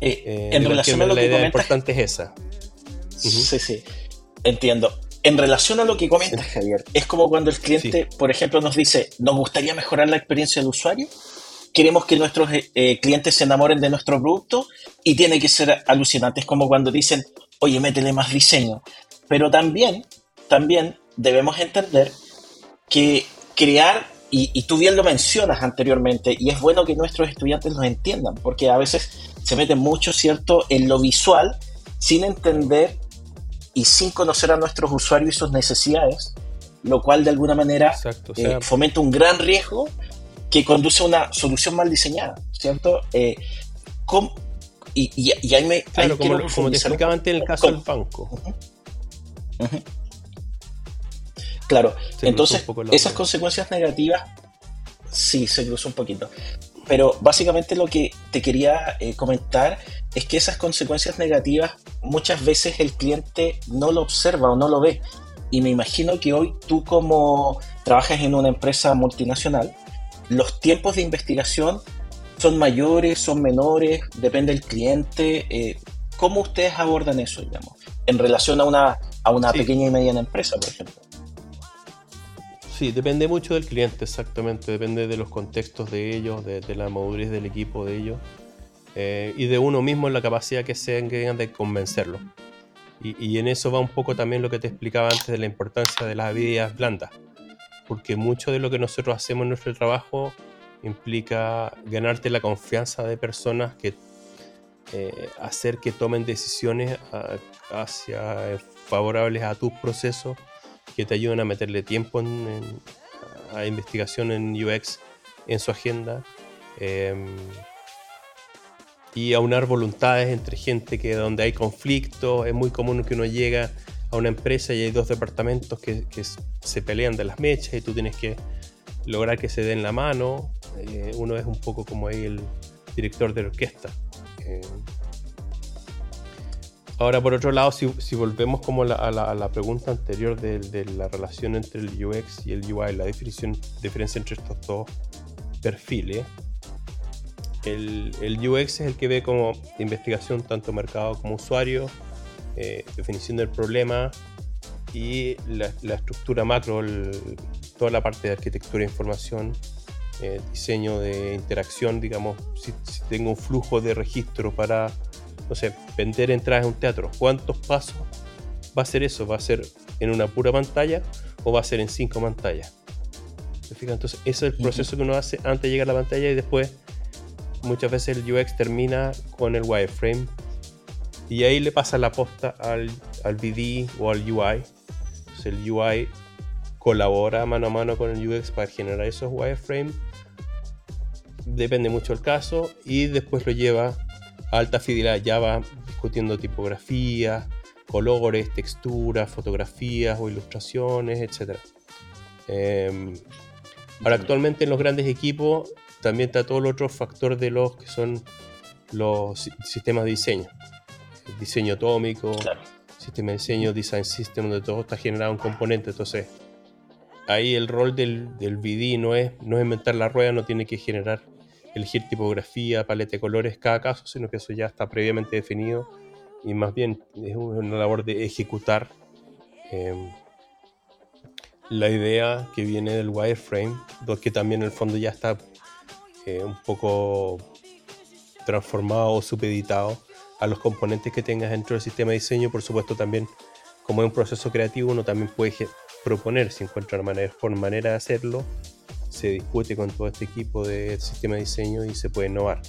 Eh, eh, en relación a lo la que idea importante es esa. Sí, sí, entiendo. En relación a lo que comentas, Javier, es como cuando el cliente, por ejemplo, nos dice, nos gustaría mejorar la experiencia del usuario, queremos que nuestros clientes se enamoren de nuestro producto y tiene que ser alucinante. Es como cuando dicen, oye, métele más diseño. Pero también, también debemos entender que crear y, tú bien lo mencionas anteriormente, y es bueno que nuestros estudiantes lo entiendan, porque a veces se meten mucho, ¿cierto?, en lo visual, sin entender y sin conocer a nuestros usuarios y sus necesidades, lo cual de alguna manera eh, fomenta un gran riesgo que conduce a una solución mal diseñada, ¿cierto? Eh, y, y, ahí me... Claro, como, como, te explicaba antes en el caso del banco. Claro, entonces esas consecuencias negativas, sí, se cruzó un poquito. Pero básicamente lo que te quería eh, comentar es que esas consecuencias negativas muchas veces el cliente no lo observa o no lo ve. Y me imagino que hoy tú como trabajas en una empresa multinacional, los tiempos de investigación son mayores, son menores, depende del cliente. Eh, ¿Cómo ustedes abordan eso, digamos, en relación a una, a una pequeña y mediana empresa, por ejemplo? Sí, depende mucho del cliente, exactamente. Depende de los contextos de ellos, de, la madurez del equipo de ellos eh, y de uno mismo en la capacidad que se tengan de convencerlo. Y, en eso va un poco también lo que te explicaba antes de la importancia de las habilidades blandas. Porque mucho de lo que nosotros hacemos en nuestro trabajo implica ganarte la confianza de personas que eh, hacer que tomen decisiones hacia favorables a tus procesos que te ayuden a meterle tiempo en, a investigación en UX en su agenda em, y aunar voluntades entre gente que donde hay conflictos es muy común que uno llega a una empresa y hay dos departamentos que, se pelean de las mechas y tú tienes que lograr que se den la mano eh, uno es un poco como el director de orquesta em, Ahora, por otro lado, si, volvemos como a, la, pregunta anterior de, la relación entre el UX y el UI, la definición, diferencia entre estos dos perfiles, el, UX es el que ve como investigación tanto mercado como usuario, eh, definición del problema y la, estructura macro, toda la parte de arquitectura de información, eh, diseño de interacción, digamos, si tengo un flujo de registro para no sé, vender entradas a un teatro, ¿cuántos pasos va a ser eso? ¿Va a ser en una pura pantalla o va a ser en cinco pantallas? Entonces, ese es el proceso que uno hace antes de llegar a la pantalla y después muchas veces el UX termina con el wireframe Y ahí le pasa la posta al, al BD o al UI. el UI colabora mano a mano con el UX para generar esos wireframes. Depende mucho del caso. Y después lo lleva a alta fidelidad. Ya va discutiendo tipografías, colores, texturas, fotografías o ilustraciones, etc. Em, ahora, actualmente en los grandes equipos también está todo el otro factor de los que son los sistemas de diseño. El diseño atómico, sistema de diseño, design system, donde todo está generado en componente. Entonces, ahí el rol del, del BD no es, no es inventar la rueda, no tiene que generar, elegir tipografía, paleta de colores cada caso, sino que eso ya está previamente definido y más bien es una labor de ejecutar em, la idea que viene del wireframe, que también en el fondo ya está eh, un poco transformado o supeditado a los componentes que tengas dentro del sistema de diseño. Por supuesto, también como es un proceso creativo, uno también puede proponer si encuentra una manera, por manera de hacerlo. Se discute con todo este equipo de sistema de diseño y se puede innovar.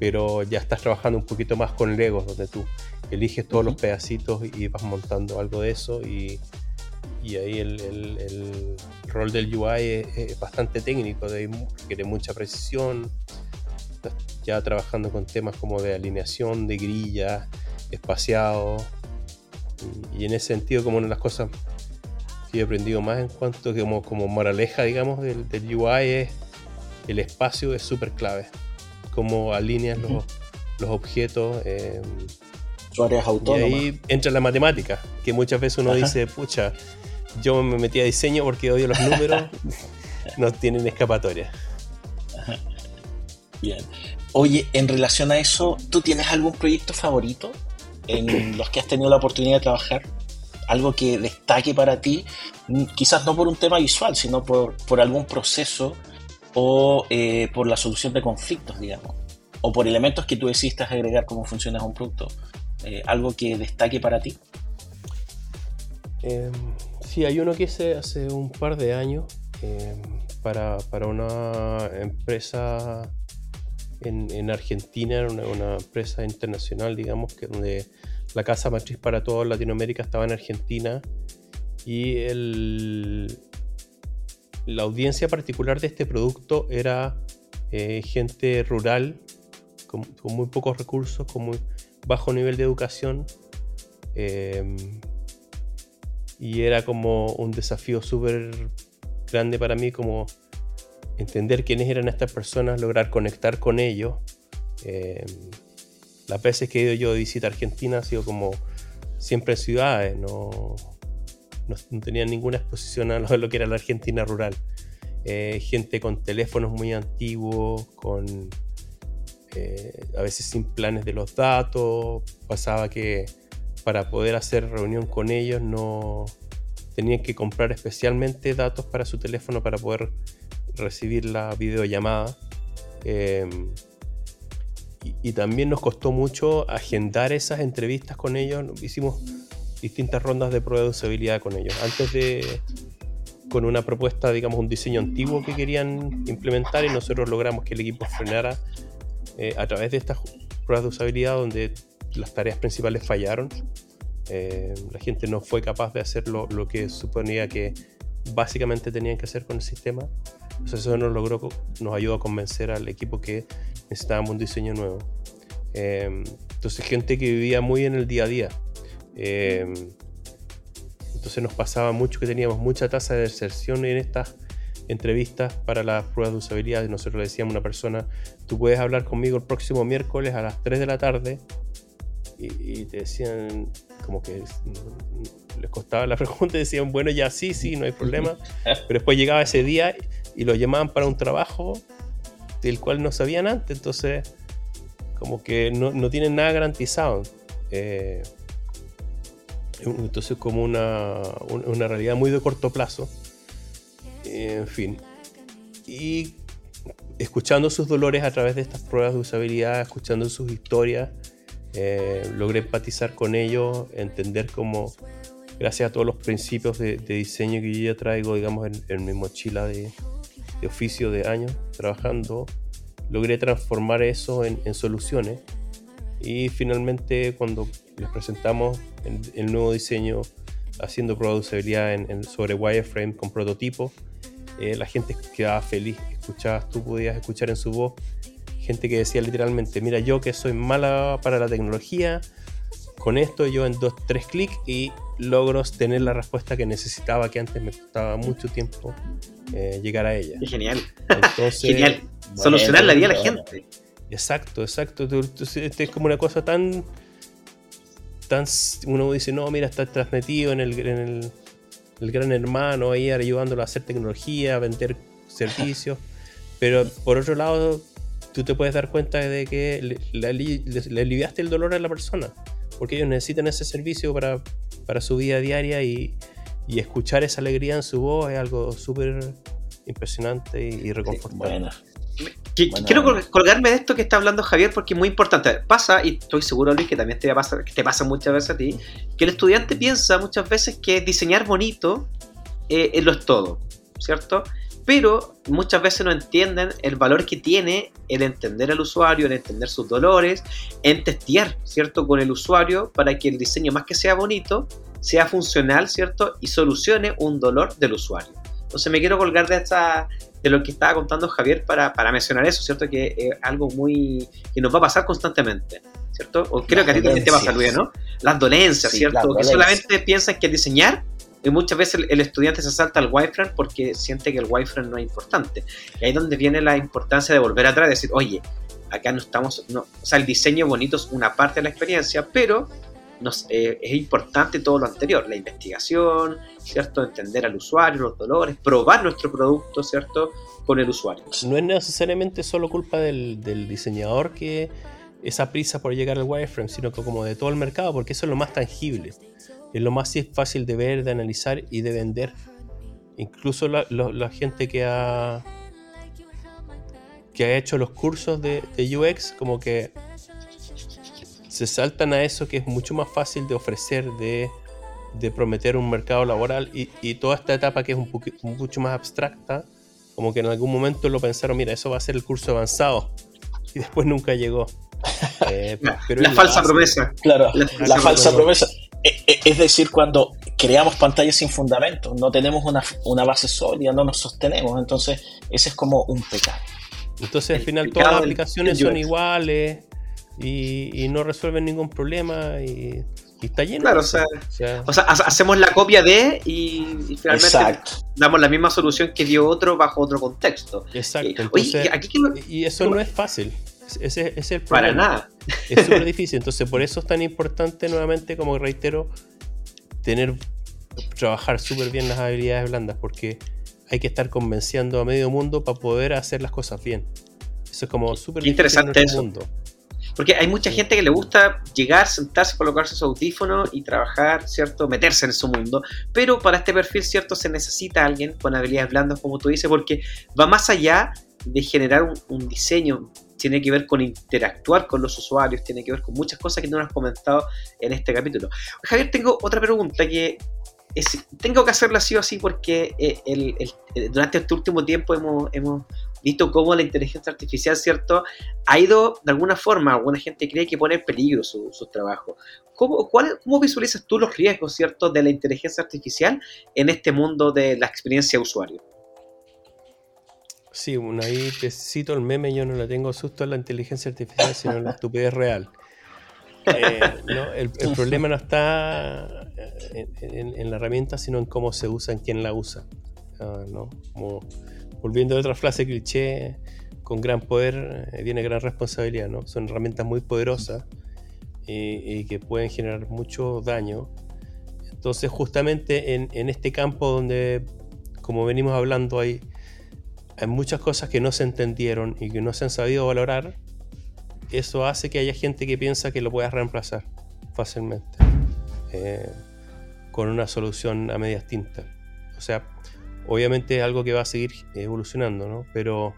Pero ya estás trabajando un poquito más con Legos, donde tú eliges todos los pedacitos y vas montando algo de eso y, y ahí el, el, rol del UI es, bastante técnico, requiere mucha precisión, ya trabajando con temas como de alineación, de grilla, espaciado, y, en ese sentido como una de las cosas que he aprendido más en cuanto que como, como moraleja, digamos, del, del UI es el espacio es súper clave, cómo alineas los, los objetos. Eh, y ahí entra la matemática, que muchas veces uno dice, pucha, yo me metí a diseño porque odio los números, no tienen escapatoria. Bien. Oye, en relación a eso, ¿tú tienes algún proyecto favorito en los que has tenido la oportunidad de trabajar? Algo que destaque para ti, mm, quizás no por un tema visual, sino por, por algún proceso o eh, por la solución de conflictos, digamos, o por elementos que tú decidiste agregar cómo funciona un producto. Eh, algo que destaque para ti? Eh, sí, hay uno que hice hace un par de años em, para, una empresa en, Argentina, una, una, empresa internacional, digamos, que donde la casa matriz para toda Latinoamérica estaba en Argentina y la audiencia particular de este producto era eh, gente rural con, muy pocos recursos, con muy, bajo nivel de educación. Em, y era como un desafío súper grande para mí, como entender quiénes eran estas personas, lograr conectar con ellos. Eh, las veces que he ido yo de visita a Argentina ha sido como siempre en ciudades, no, no, tenía ninguna exposición a lo, que era la Argentina rural. Eh, gente con teléfonos muy antiguos, con eh, a veces sin planes de los datos, pasaba que para poder hacer reunión con ellos no tenían que comprar especialmente datos para su teléfono para poder recibir la videollamada. Em, y, también nos costó mucho agendar esas entrevistas con ellos. Hicimos distintas rondas de prueba de usabilidad con ellos. Antes de, con una propuesta, digamos, un diseño antiguo que querían implementar y nosotros logramos que el equipo frenara eh, a través de estas pruebas de usabilidad donde las tareas principales fallaron. Eh, la gente no fue capaz de hacer lo, que suponía que básicamente tenían que hacer con el sistema. Entonces eso nos logró, nos ayudó a convencer al equipo que necesitábamos un diseño nuevo. Eh, entonces gente que vivía muy en el día a día. entonces nos pasaba mucho que teníamos mucha tasa de deserción en estas entrevistas para las pruebas de usabilidad. Y nosotros le decíamos a una persona, tú puedes hablar conmigo el próximo miércoles a las 3 de la tarde. Y, te decían, como que les costaba la pregunta y decían, bueno, ya sí, sí, no hay problema. Pero después llegaba ese día y lo llamaban para un trabajo del cual no sabían antes. Entonces, como que no, no tienen nada garantizado. Eh, entonces, como una, una realidad muy de corto plazo en fin. Y escuchando sus dolores a través de estas pruebas de usabilidad, escuchando sus historias, eh, logré empatizar con ellos, entender cómo, gracias a todos los principios de, diseño que yo ya traigo, digamos, en, mi mochila de, oficio de años trabajando, logré transformar eso en, soluciones Y finalmente cuando les presentamos el, nuevo diseño haciendo prueba de usabilidad en, sobre wireframe con prototipo, eh, la gente quedaba feliz. Escuchabas, tú podías escuchar en su voz gente que decía literalmente, mira, yo que soy mala para la tecnología, con esto yo en dos, tres clics y logro tener la respuesta que necesitaba, que antes me costaba mucho tiempo eh, llegar a ella. Genial. Genial. Solucionar la vida a la gente. Exacto, exacto. Este es como una cosa tan. tan uno dice, no, mira, está transmitido en el, en el, gran hermano ahí ayudándolo a hacer tecnología, a vender servicios. Pero por otro lado, tú te puedes dar cuenta de que le, aliviaste el dolor a la persona. Porque ellos necesitan ese servicio para, para su vida diaria y, y escuchar esa alegría en su voz es algo súper impresionante y, reconfortante. Quiero colgarme de esto que está hablando Javier porque es muy importante. Pasa, y estoy seguro Luis que también te, pasa, que te pasa muchas veces a ti, que el estudiante piensa muchas veces que diseñar bonito eh, lo es todo, ¿cierto? Pero muchas veces no entienden el valor que tiene el entender al usuario, el entender sus dolores, en testear, ¿cierto? Con el usuario para que el diseño más que sea bonito, sea funcional, ¿cierto? Y solucione un dolor del usuario. Entonces me quiero colgar de esta, de lo que estaba contando Javier para, mencionar eso, ¿cierto? Que es algo muy que nos va a pasar constantemente, ¿cierto? O creo que a ti también te pasa, Luis, ¿no? Las dolencias, ¿cierto? Que solamente piensan que diseñar y muchas veces el, estudiante se salta al wireframe porque siente que el wireframe no es importante. Y ahí es donde viene la importancia de volver atrás y decir, oye, acá no estamos, no, o sea, el diseño bonito es una parte de la experiencia, pero eh, es importante todo lo anterior, la investigación, ¿cierto? Entender al usuario, los dolores, probar nuestro producto, ¿cierto? Con el usuario. No es necesariamente solo culpa del, diseñador que esa prisa por llegar al wireframe, sino que como de todo el mercado, porque eso es lo más tangible, es lo más fácil de ver, de analizar y de vender. Incluso la, gente que ha que ha hecho los cursos de UX, como que se saltan a eso que es mucho más fácil de ofrecer, de, prometer un mercado laboral y, toda esta etapa que es un, mucho más abstracta, como que en algún momento lo pensaron, mira, eso va a ser el curso avanzado y después nunca llegó. Eh, la, falsa promesa. Claro, la, falsa promesa. E, es decir, cuando creamos pantallas sin fundamento, no tenemos una, una base sólida, no nos sostenemos, entonces ese es como un pecado. Entonces al final todas las aplicaciones son iguales, y, no resuelven ningún problema y, está lleno. Claro, o sea, hacemos la copia de y, finalmente damos la misma solución que dio otro bajo otro contexto. Exacto. Y eso no es fácil. Ese, es el problema. Para nada. Es súper difícil. Entonces, por eso es tan importante, nuevamente, como reitero, tener, trabajar súper bien las habilidades blandas, porque hay que estar convenciendo a medio mundo para poder hacer las cosas bien. Eso es como súper interesante en mundo. Porque hay mucha gente que le gusta llegar, sentarse, colocarse su audífono y trabajar, ¿cierto? Meterse en su mundo. Pero para este perfil, ¿cierto? Se necesita alguien con habilidades blandas, como tú dices, porque va más allá de generar un, diseño tiene que ver con interactuar con los usuarios, tiene que ver con muchas cosas que no nos has comentado en este capítulo. Javier, tengo otra pregunta que tengo que hacerla así o así porque eh, durante este último tiempo hemos, visto cómo la inteligencia artificial, ¿cierto? Ha ido, de alguna forma, alguna gente cree que pone en peligro su, trabajo. ¿Cómo, ¿Cómo visualizas tú los riesgos, ¿cierto?, de la inteligencia artificial en este mundo de la experiencia de usuario. Sí, ahí te cito el meme, yo no le tengo susto a la inteligencia artificial, sino a la estupidez real. Eh, el, problema no está en, la herramienta, sino en cómo se usa, en quién la usa. Ah, ¿no? Volviendo a otra frase cliché, con gran poder eh, viene gran responsabilidad, ¿no? Son herramientas muy poderosas y, que pueden generar mucho daño. Entonces, justamente en, este campo donde, como venimos hablando, hay, hay muchas cosas que no se entendieron y que no se han sabido valorar, eso hace que haya gente que piensa que lo puedas reemplazar fácilmente eh, con una solución a medias tintas. O sea, obviamente es algo que va a seguir evolucionando, ¿no? Pero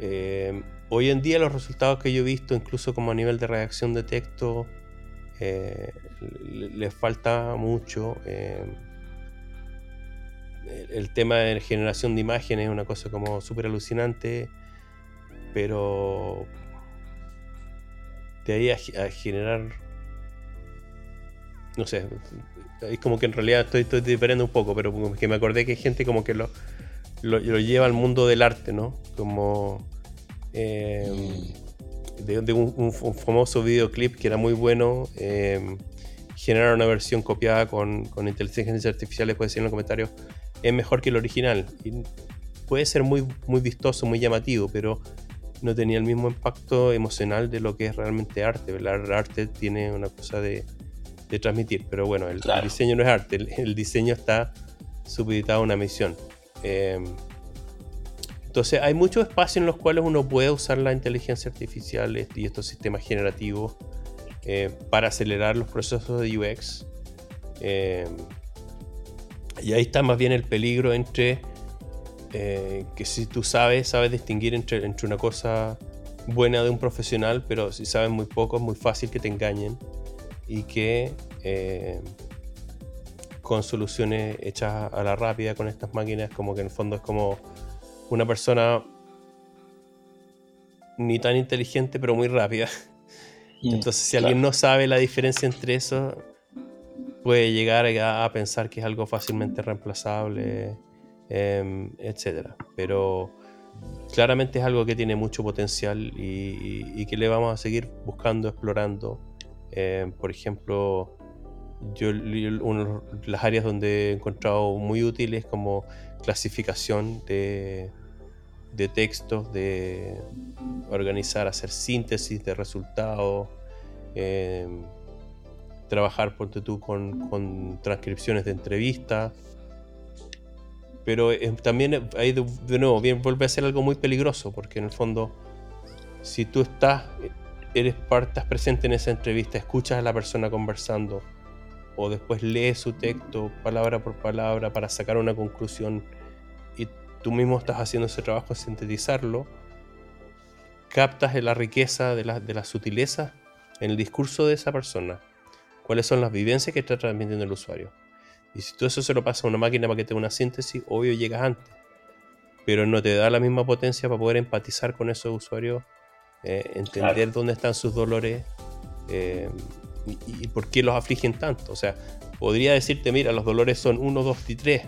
eh, hoy en día los resultados que yo he visto, incluso como a nivel de reacción de texto, eh, les falta mucho. El tema de generación de imágenes es una cosa como súper alucinante, pero de ahí a, generar. No sé, es como que en realidad estoy, estoy diferente un poco, pero que me acordé que hay gente como que lo, lo, lleva al mundo del arte, ¿no? Como. Eh, de, un, famoso videoclip que era muy bueno. Eh, generar una versión copiada con, con inteligencia artificial, puede decir en los comentarios, es mejor que el original. Y puede ser muy, muy vistoso, muy llamativo, pero no tenía el mismo impacto emocional de lo que es realmente arte. El arte tiene una cosa de, de transmitir, pero bueno, el, diseño no es arte, el, diseño está supeditado a una misión. Em, entonces hay mucho espacio en los cuales uno puede usar la inteligencia artificial y estos sistemas generativos eh, para acelerar los procesos de UX. Em, y ahí está más bien el peligro entre eh, que si tú sabes, sabes distinguir entre, entre, una cosa buena de un profesional, pero si sabes muy poco es muy fácil que te engañen y que eh, con soluciones hechas a la rápida con estas máquinas, como que en el fondo es como una persona ni tan inteligente pero muy rápida. Mm, Entonces si alguien no sabe la diferencia entre eso, puede llegar a, pensar que es algo fácilmente reemplazable Em, etcétera. Pero claramente es algo que tiene mucho potencial y, que le vamos a seguir buscando, explorando. Em, por ejemplo, yo, las áreas donde he encontrado muy útiles como clasificación de, de textos, de organizar, hacer síntesis de resultados, em, trabajar por tú con, con transcripciones de entrevistas pero eh, también ahí de, nuevo vuelve a ser algo muy peligroso, porque en el fondo, si tú estás, eres estás presente en esa entrevista, escuchas a la persona conversando, o después lees su texto palabra por palabra para sacar una conclusión, y tú mismo estás haciendo ese trabajo de sintetizarlo, captas la riqueza de, la, de las sutilezas en el discurso de esa persona, cuáles son las vivencias que está transmitiendo el usuario y si tú eso se lo pasa a una máquina para que te dé una síntesis, obvio llegas antes. Pero no te da la misma potencia para poder empatizar con esos usuarios, eh, entender dónde están sus dolores eh, y, por qué los afligen tanto. O sea, podría decirte, mira, los dolores son 1, 2 y 3.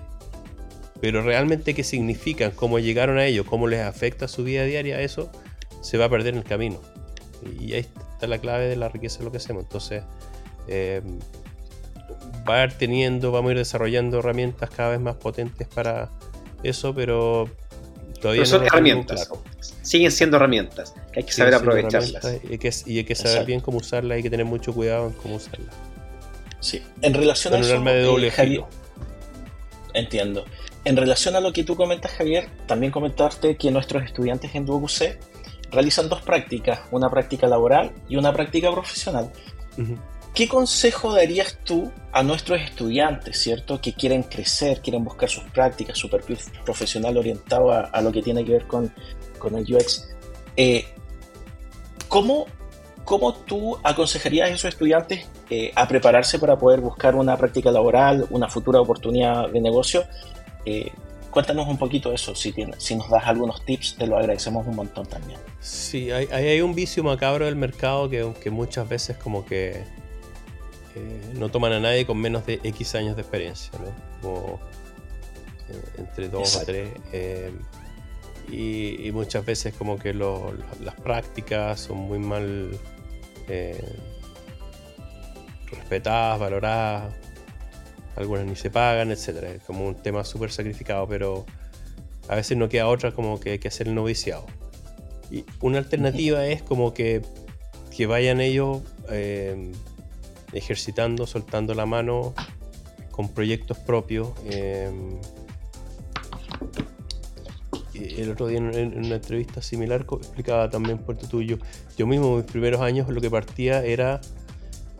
Pero realmente qué significan, cómo llegaron a ellos, cómo les afecta su vida diaria, eso se va a perder en el camino. Y ahí está la clave de la riqueza de lo que hacemos. Entonces, eh, va a ir teniendo, vamos a ir desarrollando herramientas cada vez más potentes para eso, pero todavía pero son herramientas. Siguen siendo herramientas, que hay que saber aprovecharlas. Y hay que, y hay que saber bien cómo usarlas, hay que tener mucho cuidado en cómo usarlas. Sí, en relación a eso, de doble eh, Entiendo. En relación a lo que tú comentas, Javier, también comentarte que nuestros estudiantes en DuoC realizan dos prácticas, una práctica laboral y una práctica profesional. ¿Qué consejo darías tú a nuestros estudiantes, cierto? Que quieren crecer, quieren buscar sus prácticas, su perfil profesional orientado a, lo que tiene que ver con, el UX. Eh, ¿cómo, tú aconsejarías a esos estudiantes eh, a prepararse para poder buscar una práctica laboral, una futura oportunidad de negocio? Eh, cuéntanos un poquito eso, si, si nos das algunos tips, te lo agradecemos un montón también. Sí, hay, hay un vicio macabro del mercado que, que muchas veces como que eh, no toman a nadie con menos de X años de experiencia, Como eh, entre dos o tres. Eh, y, muchas veces como que las prácticas son muy mal respetadas, valoradas, algunas ni se pagan, etc. Es como un tema súper sacrificado, pero a veces no queda otra como que, que hacer el noviciado. Y una alternativa es como que, que vayan ellos ejercitando, soltando la mano con proyectos propios. Em, el otro día en, una entrevista similar explicaba también Puerto Tuyo. Yo mismo mis primeros años lo que partía era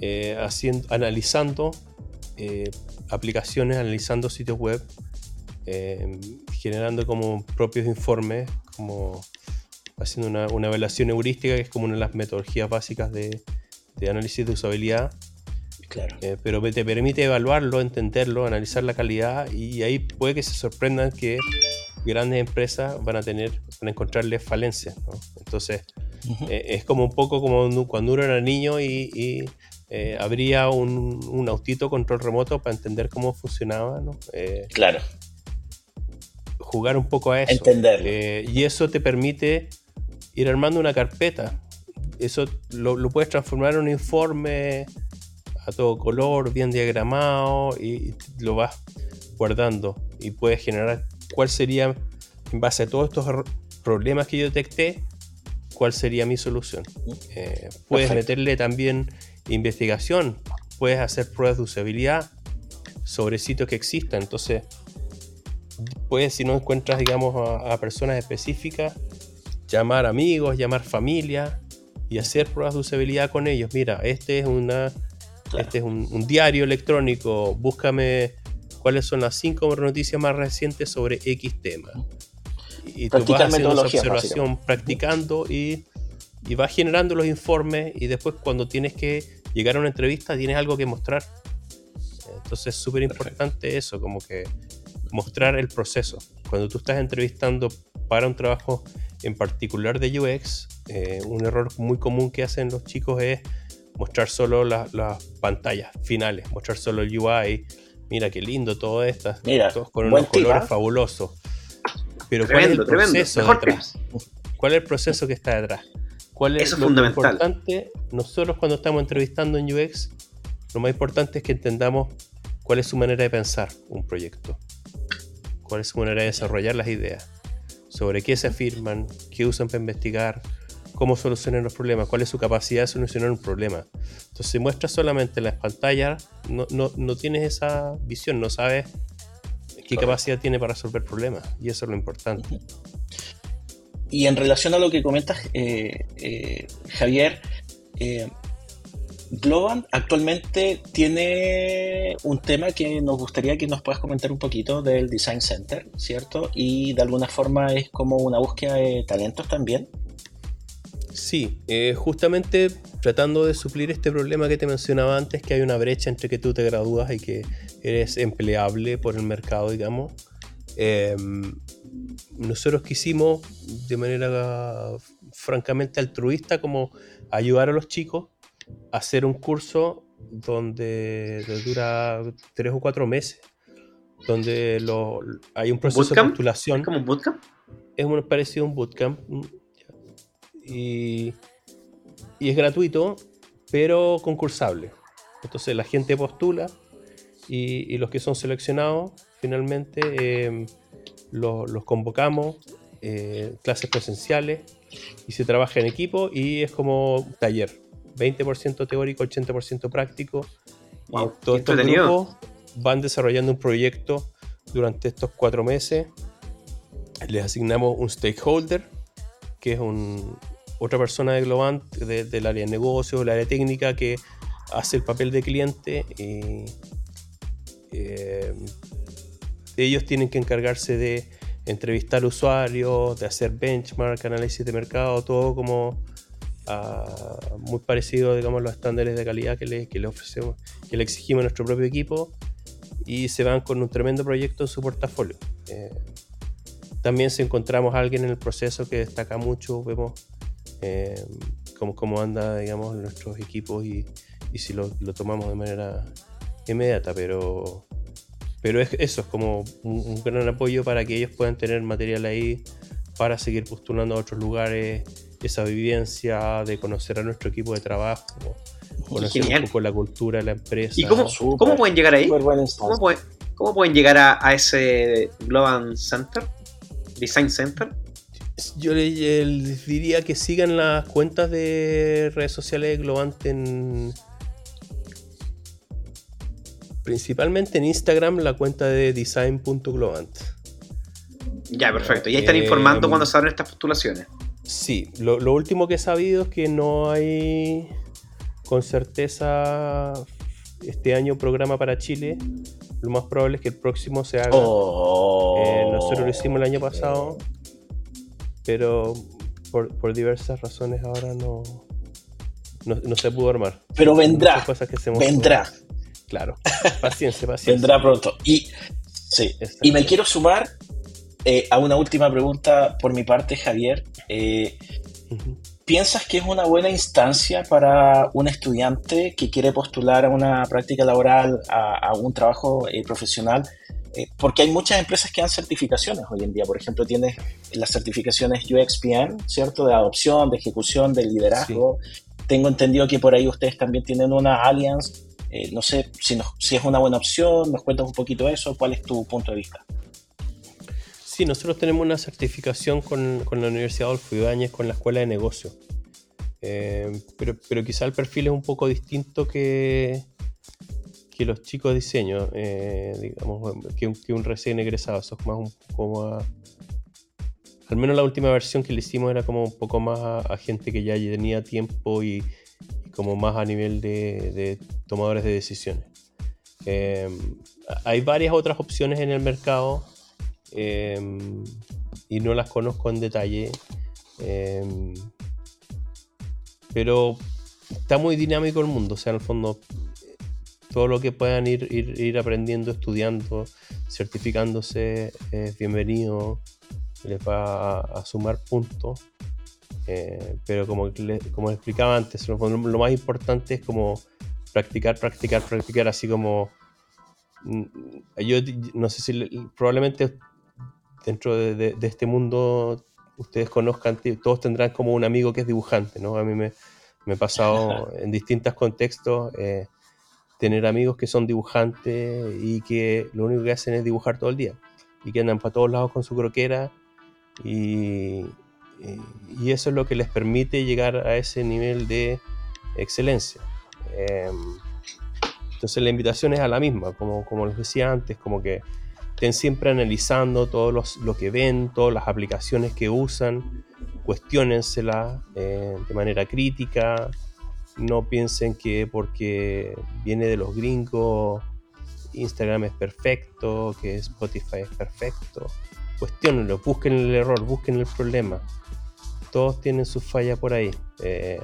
eh, haciendo, analizando eh, aplicaciones, analizando sitios web, em, generando como propios informes, como haciendo una, una, evaluación heurística, que es como una de las metodologías básicas de análisis de usabilidad. Eh, pero te permite evaluarlo, entenderlo, analizar la calidad y ahí puede que se sorprendan que grandes empresas van a tener, van a encontrarle falencias. Entonces, eh, es como un poco como cuando uno era niño y, eh, habría un, un, autito control remoto para entender cómo funcionaba, ¿no? claro. Jugar un poco a eso. Entender. y eso te permite ir armando una carpeta. Eso lo, lo puedes transformar en un informe a todo color, bien diagramado y lo vas guardando y puedes generar cuál sería, en base a todos estos problemas que yo detecté, cuál sería mi solución. Eh, puedes meterle también investigación, puedes hacer pruebas de usabilidad sobre sitios que existan. Entonces, puedes, si no encuentras, digamos, a, personas específicas, llamar amigos, llamar familia y hacer pruebas de usabilidad con ellos. Mira, este es una este es un, diario electrónico. Búscame cuáles son las cinco noticias más recientes sobre X tema. Y tú vas haciendo esa observación, practicando y, y vas generando los informes y después cuando tienes que llegar a una entrevista tienes algo que mostrar. Entonces es súper importante eso, como que mostrar el proceso. Cuando tú estás entrevistando para un trabajo en particular de UX, eh, un error muy común que hacen los chicos es mostrar solo las pantallas finales, mostrar solo el UI. Mira qué lindo todo esto, todos con unos colores ¿ah? fabulosos. Pero ¿cuál es el proceso detrás? ¿Cuál es el proceso que está detrás? ¿Cuál es lo importante? Nosotros cuando estamos entrevistando en UX, lo más importante es que entendamos cuál es su manera de pensar un proyecto, cuál es su manera de desarrollar las ideas, sobre qué se afirman, qué usan para investigar, cómo solucionar los problemas, cuál es su capacidad de solucionar un problema. Entonces, si muestras solamente las pantallas, no, no, tienes esa visión, no sabes qué capacidad tiene para resolver problemas. Y eso es lo importante. Y en relación a lo que comentas, eh, eh, Javier, eh, Globan actualmente tiene un tema que nos gustaría que nos puedas comentar un poquito del Design Center, ¿cierto? Y de alguna forma es como una búsqueda de talentos también. Sí, eh, justamente tratando de suplir este problema que te mencionaba antes, que hay una brecha entre que tú te gradúas y que eres empleable por el mercado, digamos. Em, nosotros quisimos, de manera francamente altruista, como ayudar a los chicos a hacer un curso donde dura tres o cuatro meses, donde hay un proceso de postulación. ¿Es como un bootcamp? Es un, parecido a un bootcamp y, es gratuito, pero concursable. Entonces la gente postula y, los que son seleccionados finalmente eh, los, convocamos, eh, clases presenciales y se trabaja en equipo y es como taller, 20% teórico, 80% práctico. y todos estos grupos van desarrollando un proyecto durante estos cuatro meses. Les asignamos un stakeholder, que es un, otra persona de Globant del área de negocios, del área técnica que hace el papel de cliente y eh, ellos tienen que encargarse de entrevistar usuarios, de hacer benchmark, análisis de mercado, todo como ah, muy parecido digamos, a los estándares de calidad que le, que le ofrecemos, que le exigimos a nuestro propio equipo y se van con un tremendo proyecto en su portafolio. Eh, también si encontramos a alguien en el proceso que destaca mucho, vemos eh, cómo, anda, digamos, nuestros equipos y, si lo, tomamos de manera inmediata, pero, pero es, eso es como un, gran apoyo para que ellos puedan tener material ahí para seguir postulando a otros lugares, esa vivencia de conocer a nuestro equipo de trabajo, conocer un poco la cultura de la empresa. ¿Y cómo, ¿cómo pueden llegar ahí? ¿Cómo, pueden llegar a, a ese Global Center, Design Center? Yo les, diría que sigan las cuentas de redes sociales de Globant en. Principalmente en Instagram, la cuenta de design.globant. Ya, perfecto. Y ahí están informando em, cuando se abren estas postulaciones. Sí, lo, último que he sabido es que no hay con certeza este año programa para Chile. Lo más probable es que el próximo se haga. Oh. Eh, nosotros lo hicimos el año pasado pero por, diversas razones ahora no, no, se pudo armar. Pero vendrá. vendrá. Claro. Paciencia, paciencia. vendrá pronto. Y, sí. y me quiero sumar eh, a una última pregunta por mi parte, Javier. Eh, ¿Piensas que es una buena instancia para un estudiante que quiere postular a una práctica laboral, a, un trabajo eh, profesional? Eh, porque hay muchas empresas que dan certificaciones hoy en día. Por ejemplo, tienes las certificaciones UXPM, ¿cierto? De adopción, de ejecución, de liderazgo. Tengo entendido que por ahí ustedes también tienen una Alliance. Eh, no sé si, si es una buena opción, nos cuentas un poquito eso, ¿cuál es tu punto de vista? Sí, nosotros tenemos una certificación con, con la Universidad Adolfo Ibáñez, con la Escuela de Negocio. Eh, pero, pero quizá el perfil es un poco distinto que, que los chicos de diseño, eh, digamos, que un, que un, recién egresado. Eso es más un poco más. Al menos la última versión que le hicimos era como un poco más a, gente que ya tenía tiempo y, como más a nivel de, de tomadores de decisiones. Eh, hay varias otras opciones en el mercado eh, y no las conozco en detalle. pero está muy dinámico el mundo, o sea, en el fondo todo lo que puedan ir, ir, aprendiendo, estudiando, certificándose es bienvenido, les va a, sumar puntos. Eh, pero como, como explicaba antes, lo, más importante es como practicar, practicar, practicar, así como mm, yo no sé si probablemente dentro de, este mundo ustedes conozcan, todos tendrán como un amigo que es dibujante, ¿no? A mí me, me he pasado en distintos contextos eh, tener amigos que son dibujantes y que lo único que hacen es dibujar todo el día y que andan para todos lados con su croquera y, eso es lo que les permite llegar a ese nivel de excelencia. Em, entonces la invitación es a la misma, como, como les decía antes, como que estén siempre analizando todo lo que ven, todas las aplicaciones que usan, cuestionenselas eh, de manera crítica, no piensen que porque viene de los gringos Instagram es perfecto, que Spotify es perfecto. Cuestionenlo, busquen el error, busquen el problema. Todos tienen sus fallas por ahí. Eh,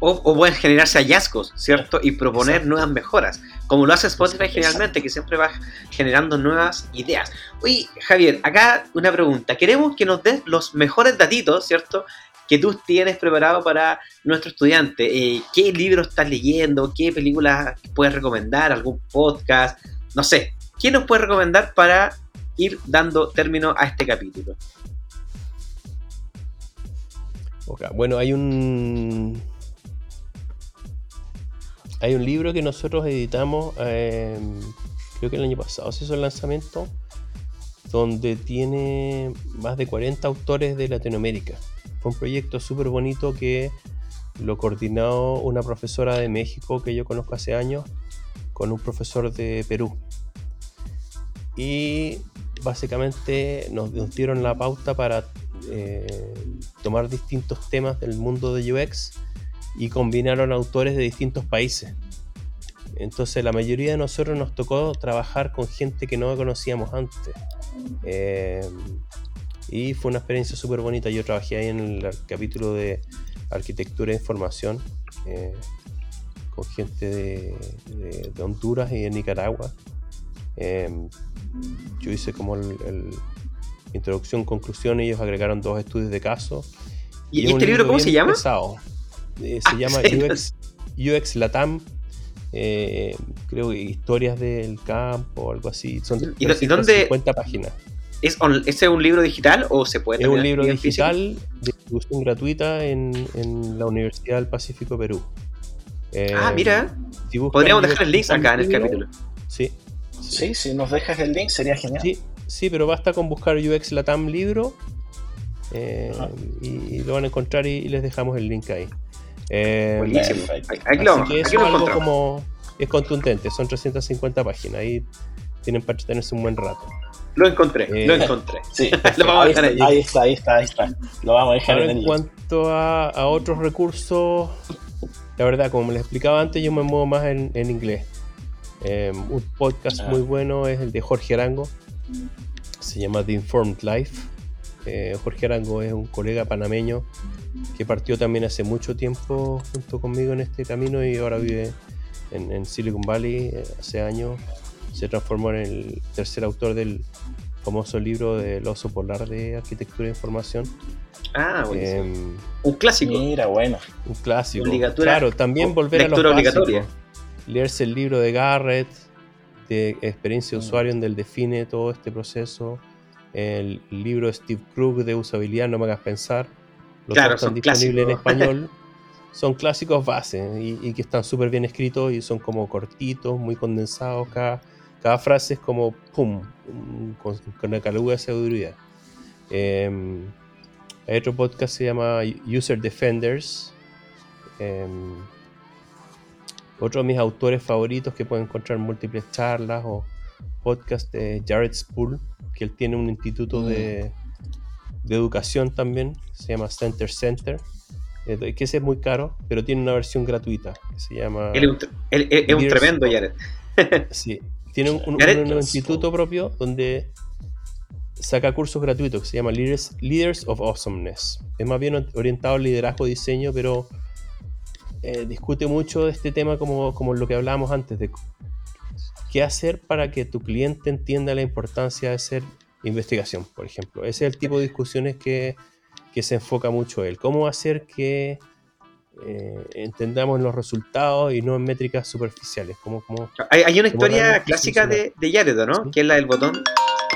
o, pueden generarse hallazgos, ¿cierto? Y proponer nuevas mejoras. Como lo hace Spotify generalmente, que siempre va generando nuevas ideas. Oye, Javier, acá una pregunta. Queremos que nos des los mejores datitos, ¿cierto? Que tú tienes preparado para nuestro estudiante. Eh, ¿Qué libros estás leyendo? ¿Qué películas puedes recomendar? ¿Algún podcast? No sé. ¿Qué nos puedes recomendar para ir dando término a este capítulo? Bueno, hay un. Hay un libro que nosotros editamos, em, creo que el año pasado se hizo el lanzamiento, donde tiene más de 40 autores de Latinoamérica. Fue un proyecto súper bonito que lo coordinó una profesora de México que yo conozco hace años con un profesor de Perú. Y básicamente nos, dieron la pauta para eh, tomar distintos temas del mundo de UX y combinaron autores de distintos países. Entonces la mayoría de nosotros nos tocó trabajar con gente que no conocíamos antes. Eh, y fue una experiencia súper bonita. Yo trabajé ahí en el capítulo de arquitectura e información eh, con gente de, Honduras y de Nicaragua. Em, yo hice como el, introducción, conclusión, ellos agregaron dos estudios de caso. ¿Y, este libro cómo se llama? Eh, se ah, llama UX, Latam. Eh, creo que historias del campo o algo así. Son ¿Y, dónde, 50 páginas. ¿Es, ¿Ese un libro digital o se puede Es un libro digital de distribución gratuita en, en, la Universidad del Pacífico Perú. ah, mira. Podríamos dejar el link acá en el capítulo. Sí, sí. si nos dejas el link sería genial. Sí, sí pero basta con buscar UX Latam libro eh, y, lo van a encontrar y, les dejamos el link ahí. Eh, Buenísimo. Aquí lo, que es algo como es contundente, son 350 páginas, ahí tienen para tenerse un buen rato. Lo encontré, lo eh, encontré. Sí, lo vamos a dejar ahí. Ahí está, ahí está, ahí está. Lo vamos a dejar en, en cuanto a, otros recursos, la verdad, como les explicaba antes, yo me muevo más en, inglés. Em, un podcast ah. muy bueno es el de Jorge Arango. Se llama The Informed Life. Eh, Jorge Arango es un colega panameño que partió también hace mucho tiempo junto conmigo en este camino y ahora vive en, Silicon Valley eh, hace años se transformó en el tercer autor del, famoso libro del oso polar de arquitectura de información. Ah, buenísimo. Em, un clásico. Mira, bueno. un clásico. Obligatura- claro, también volver a los obligatoria. Leerse el libro de Garrett, de experiencia de Mm. usuario, en el define todo este proceso. El libro de Steve Krug de usabilidad, no me hagas pensar. Los Claro, están son disponibles en clásicos. español. Son clásicos base y, y que están súper bien escritos y son como cortitos, muy condensados. Cada, cada frase es como pum, con, con una caluga de sabiduría. Em, hay otro podcast que se llama User Defenders. Em, otro de mis autores favoritos que pueden encontrar en múltiples charlas o podcast de Jared Spool, que él tiene un instituto de, de educación también, se llama Center Center, eh, que ese es muy caro, pero tiene una versión gratuita que se llama... Él es un, él- él es un Years tremendo, Jared. Sí, tiene un, un- Jared- un instituto propio donde saca cursos gratuitos que se llama Leaders, Leaders of Awesomeness. Es más bien orientado al liderazgo y diseño, pero eh, discute mucho de este tema como, como lo que hablábamos antes, de qué hacer para que tu cliente entienda la importancia de hacer investigación, por ejemplo. Ese es el tipo de discusiones que, que se enfoca mucho él. ¿Cómo hacer que eh, entendamos los resultados y no en métricas superficiales? ¿Cómo, cómo, Hay, hay una Como historia clásica de, de Jared, ¿no? Sí. Que es la del botón,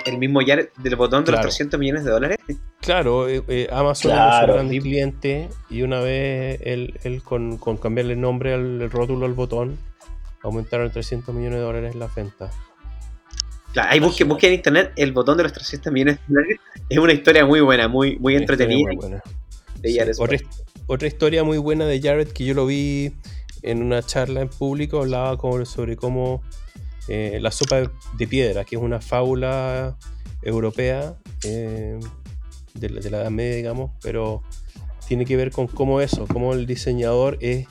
el mismo Jared, del botón de Claro. los 300 millones de dólares. Claro, eh, eh, Amazon era Claro, su grande sí. cliente y una vez él, él con, con cambiarle el nombre al el rótulo al botón, aumentaron 300 millones de dólares la venta. Claro, ahí busquen, busquen en internet el botón de los 300 millones de dólares. Es una historia muy buena, muy, muy entretenida muy buena. de Sí, otra, otra historia muy buena de Jared que yo lo vi en una charla en público, hablaba sobre cómo eh, la sopa de, piedra, que es una fábula europea eh, de, la, Edad Media, digamos, pero tiene que ver con cómo eso, cómo el diseñador es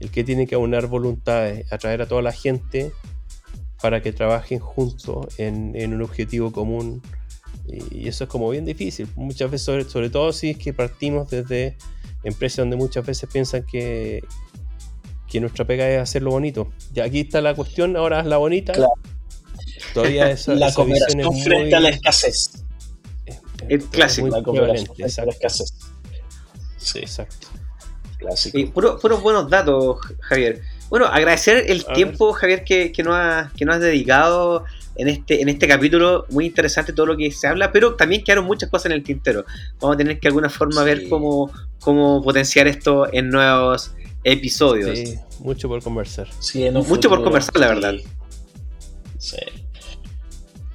el que tiene que aunar voluntades, atraer a toda la gente para que trabajen juntos en, un objetivo común. Y, eso es como bien difícil. Muchas veces, sobre todo si es que partimos desde empresas donde muchas veces piensan que, que nuestra pega es hacerlo bonito. Y aquí está la cuestión, ahora es la bonita. Claro. Todavía esa, la esa cooperación es frente muy- a la escasez. es- clásico. La cooperación frente a la escasez. Sí, exacto. clásico. Y puro- puros buenos datos, Javier. Bueno, agradecer el A tiempo, Javier, que, que nos has, que nos has dedicado en este, en este capítulo. Muy interesante todo lo que se habla, pero también quedaron muchas cosas en el tintero. Vamos a tener que de alguna forma Sí. ver cómo, cómo potenciar esto en nuevos episodios. Sí, mucho por conversar. Sí, en un Mucho por conversar, la sí. verdad. Sí.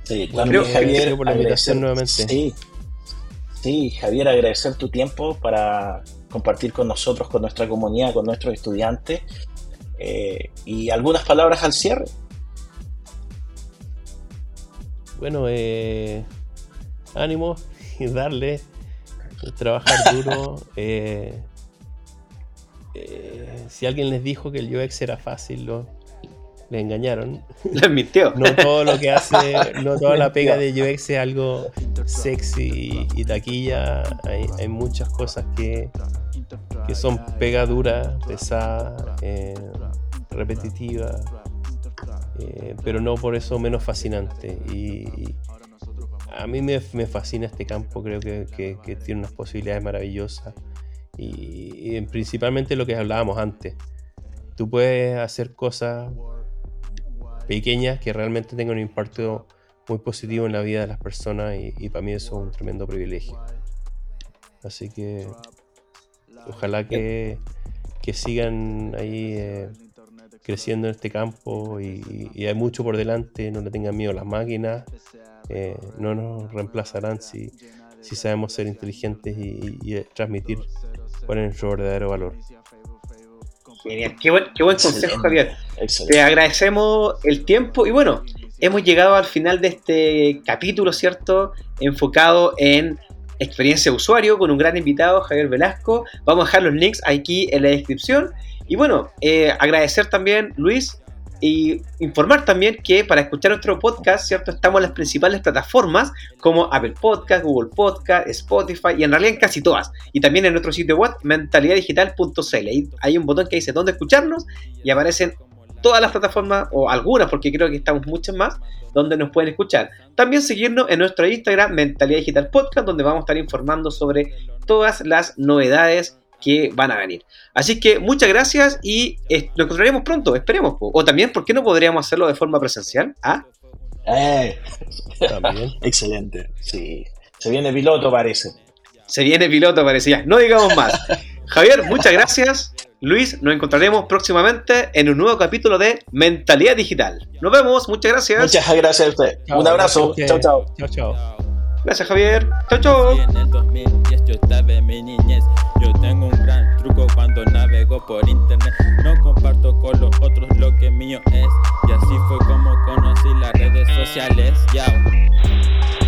Sí, también, creo- Javier, por la invitación agradecer- nuevamente. Sí, sí, Javier, agradecer tu tiempo para compartir con nosotros, con nuestra comunidad, con nuestros estudiantes. eh, y algunas palabras al cierre. Bueno, eh, ánimo y darle, trabajar duro. eh, eh, si alguien les dijo que el UX era fácil, lo, le engañaron. Lo admitió. No todo lo que hace, no toda la pega de UX es algo sexy y taquilla. Hay, hay muchas cosas que, que son pega dura, pesada, eh, repetitiva, eh, pero no por eso menos fascinante. Y, a mí me, me fascina este campo, creo que, que- tiene unas posibilidades maravillosas. Y, principalmente lo que hablábamos antes. Tú puedes hacer cosas pequeñas que realmente tengan un impacto muy positivo en la vida de las personas y, y para mí eso es un tremendo privilegio. Así que ojalá que, que sigan ahí eh, creciendo en este campo y, y hay mucho por delante, no le tengan miedo las máquinas, eh, no nos reemplazarán si, si sabemos ser inteligentes y, y- y transmitir cuál es nuestro verdadero valor. Genial. Qué buen, qué buen consejo. Javier. Excelente. Te agradecemos el tiempo y bueno, hemos llegado al final de este capítulo, ¿cierto? Enfocado en experiencia de usuario con un gran invitado, Javier Velasco. Vamos a dejar los links aquí en la descripción. Y bueno, eh, agradecer también, Luis, y informar también que para escuchar nuestro podcast, ¿cierto? Estamos en las principales plataformas como Apple Podcast, Google Podcast, Spotify y en realidad en casi todas. Y también en nuestro sitio web mentalidaddigital.cl. Ahí hay un botón que dice dónde escucharnos y aparecen todas las plataformas, o algunas, porque creo que estamos muchas más, donde nos pueden escuchar. También seguirnos en nuestro Instagram, Mentalidad Digital Podcast, donde vamos a estar informando sobre todas las novedades que van a venir. Así que muchas gracias y eh, nos encontraremos pronto, esperemos. O también, ¿por qué no podríamos hacerlo de forma presencial? ¿Ah? Eh. Excelente, sí. Se viene piloto, parece. Se viene piloto, parece ya. No digamos más. Javier, muchas gracias. Luis, nos encontraremos próximamente en un nuevo capítulo de Mentalidad Digital. Nos vemos, muchas gracias. Muchas gracias a usted. un abrazo. Chao, chao. Chao, chao. Gracias, Javier. Chao, chao. Cuando navego por internet. No comparto con los otros lo que mío es. Y así fue como conocí las redes sociales. Yao.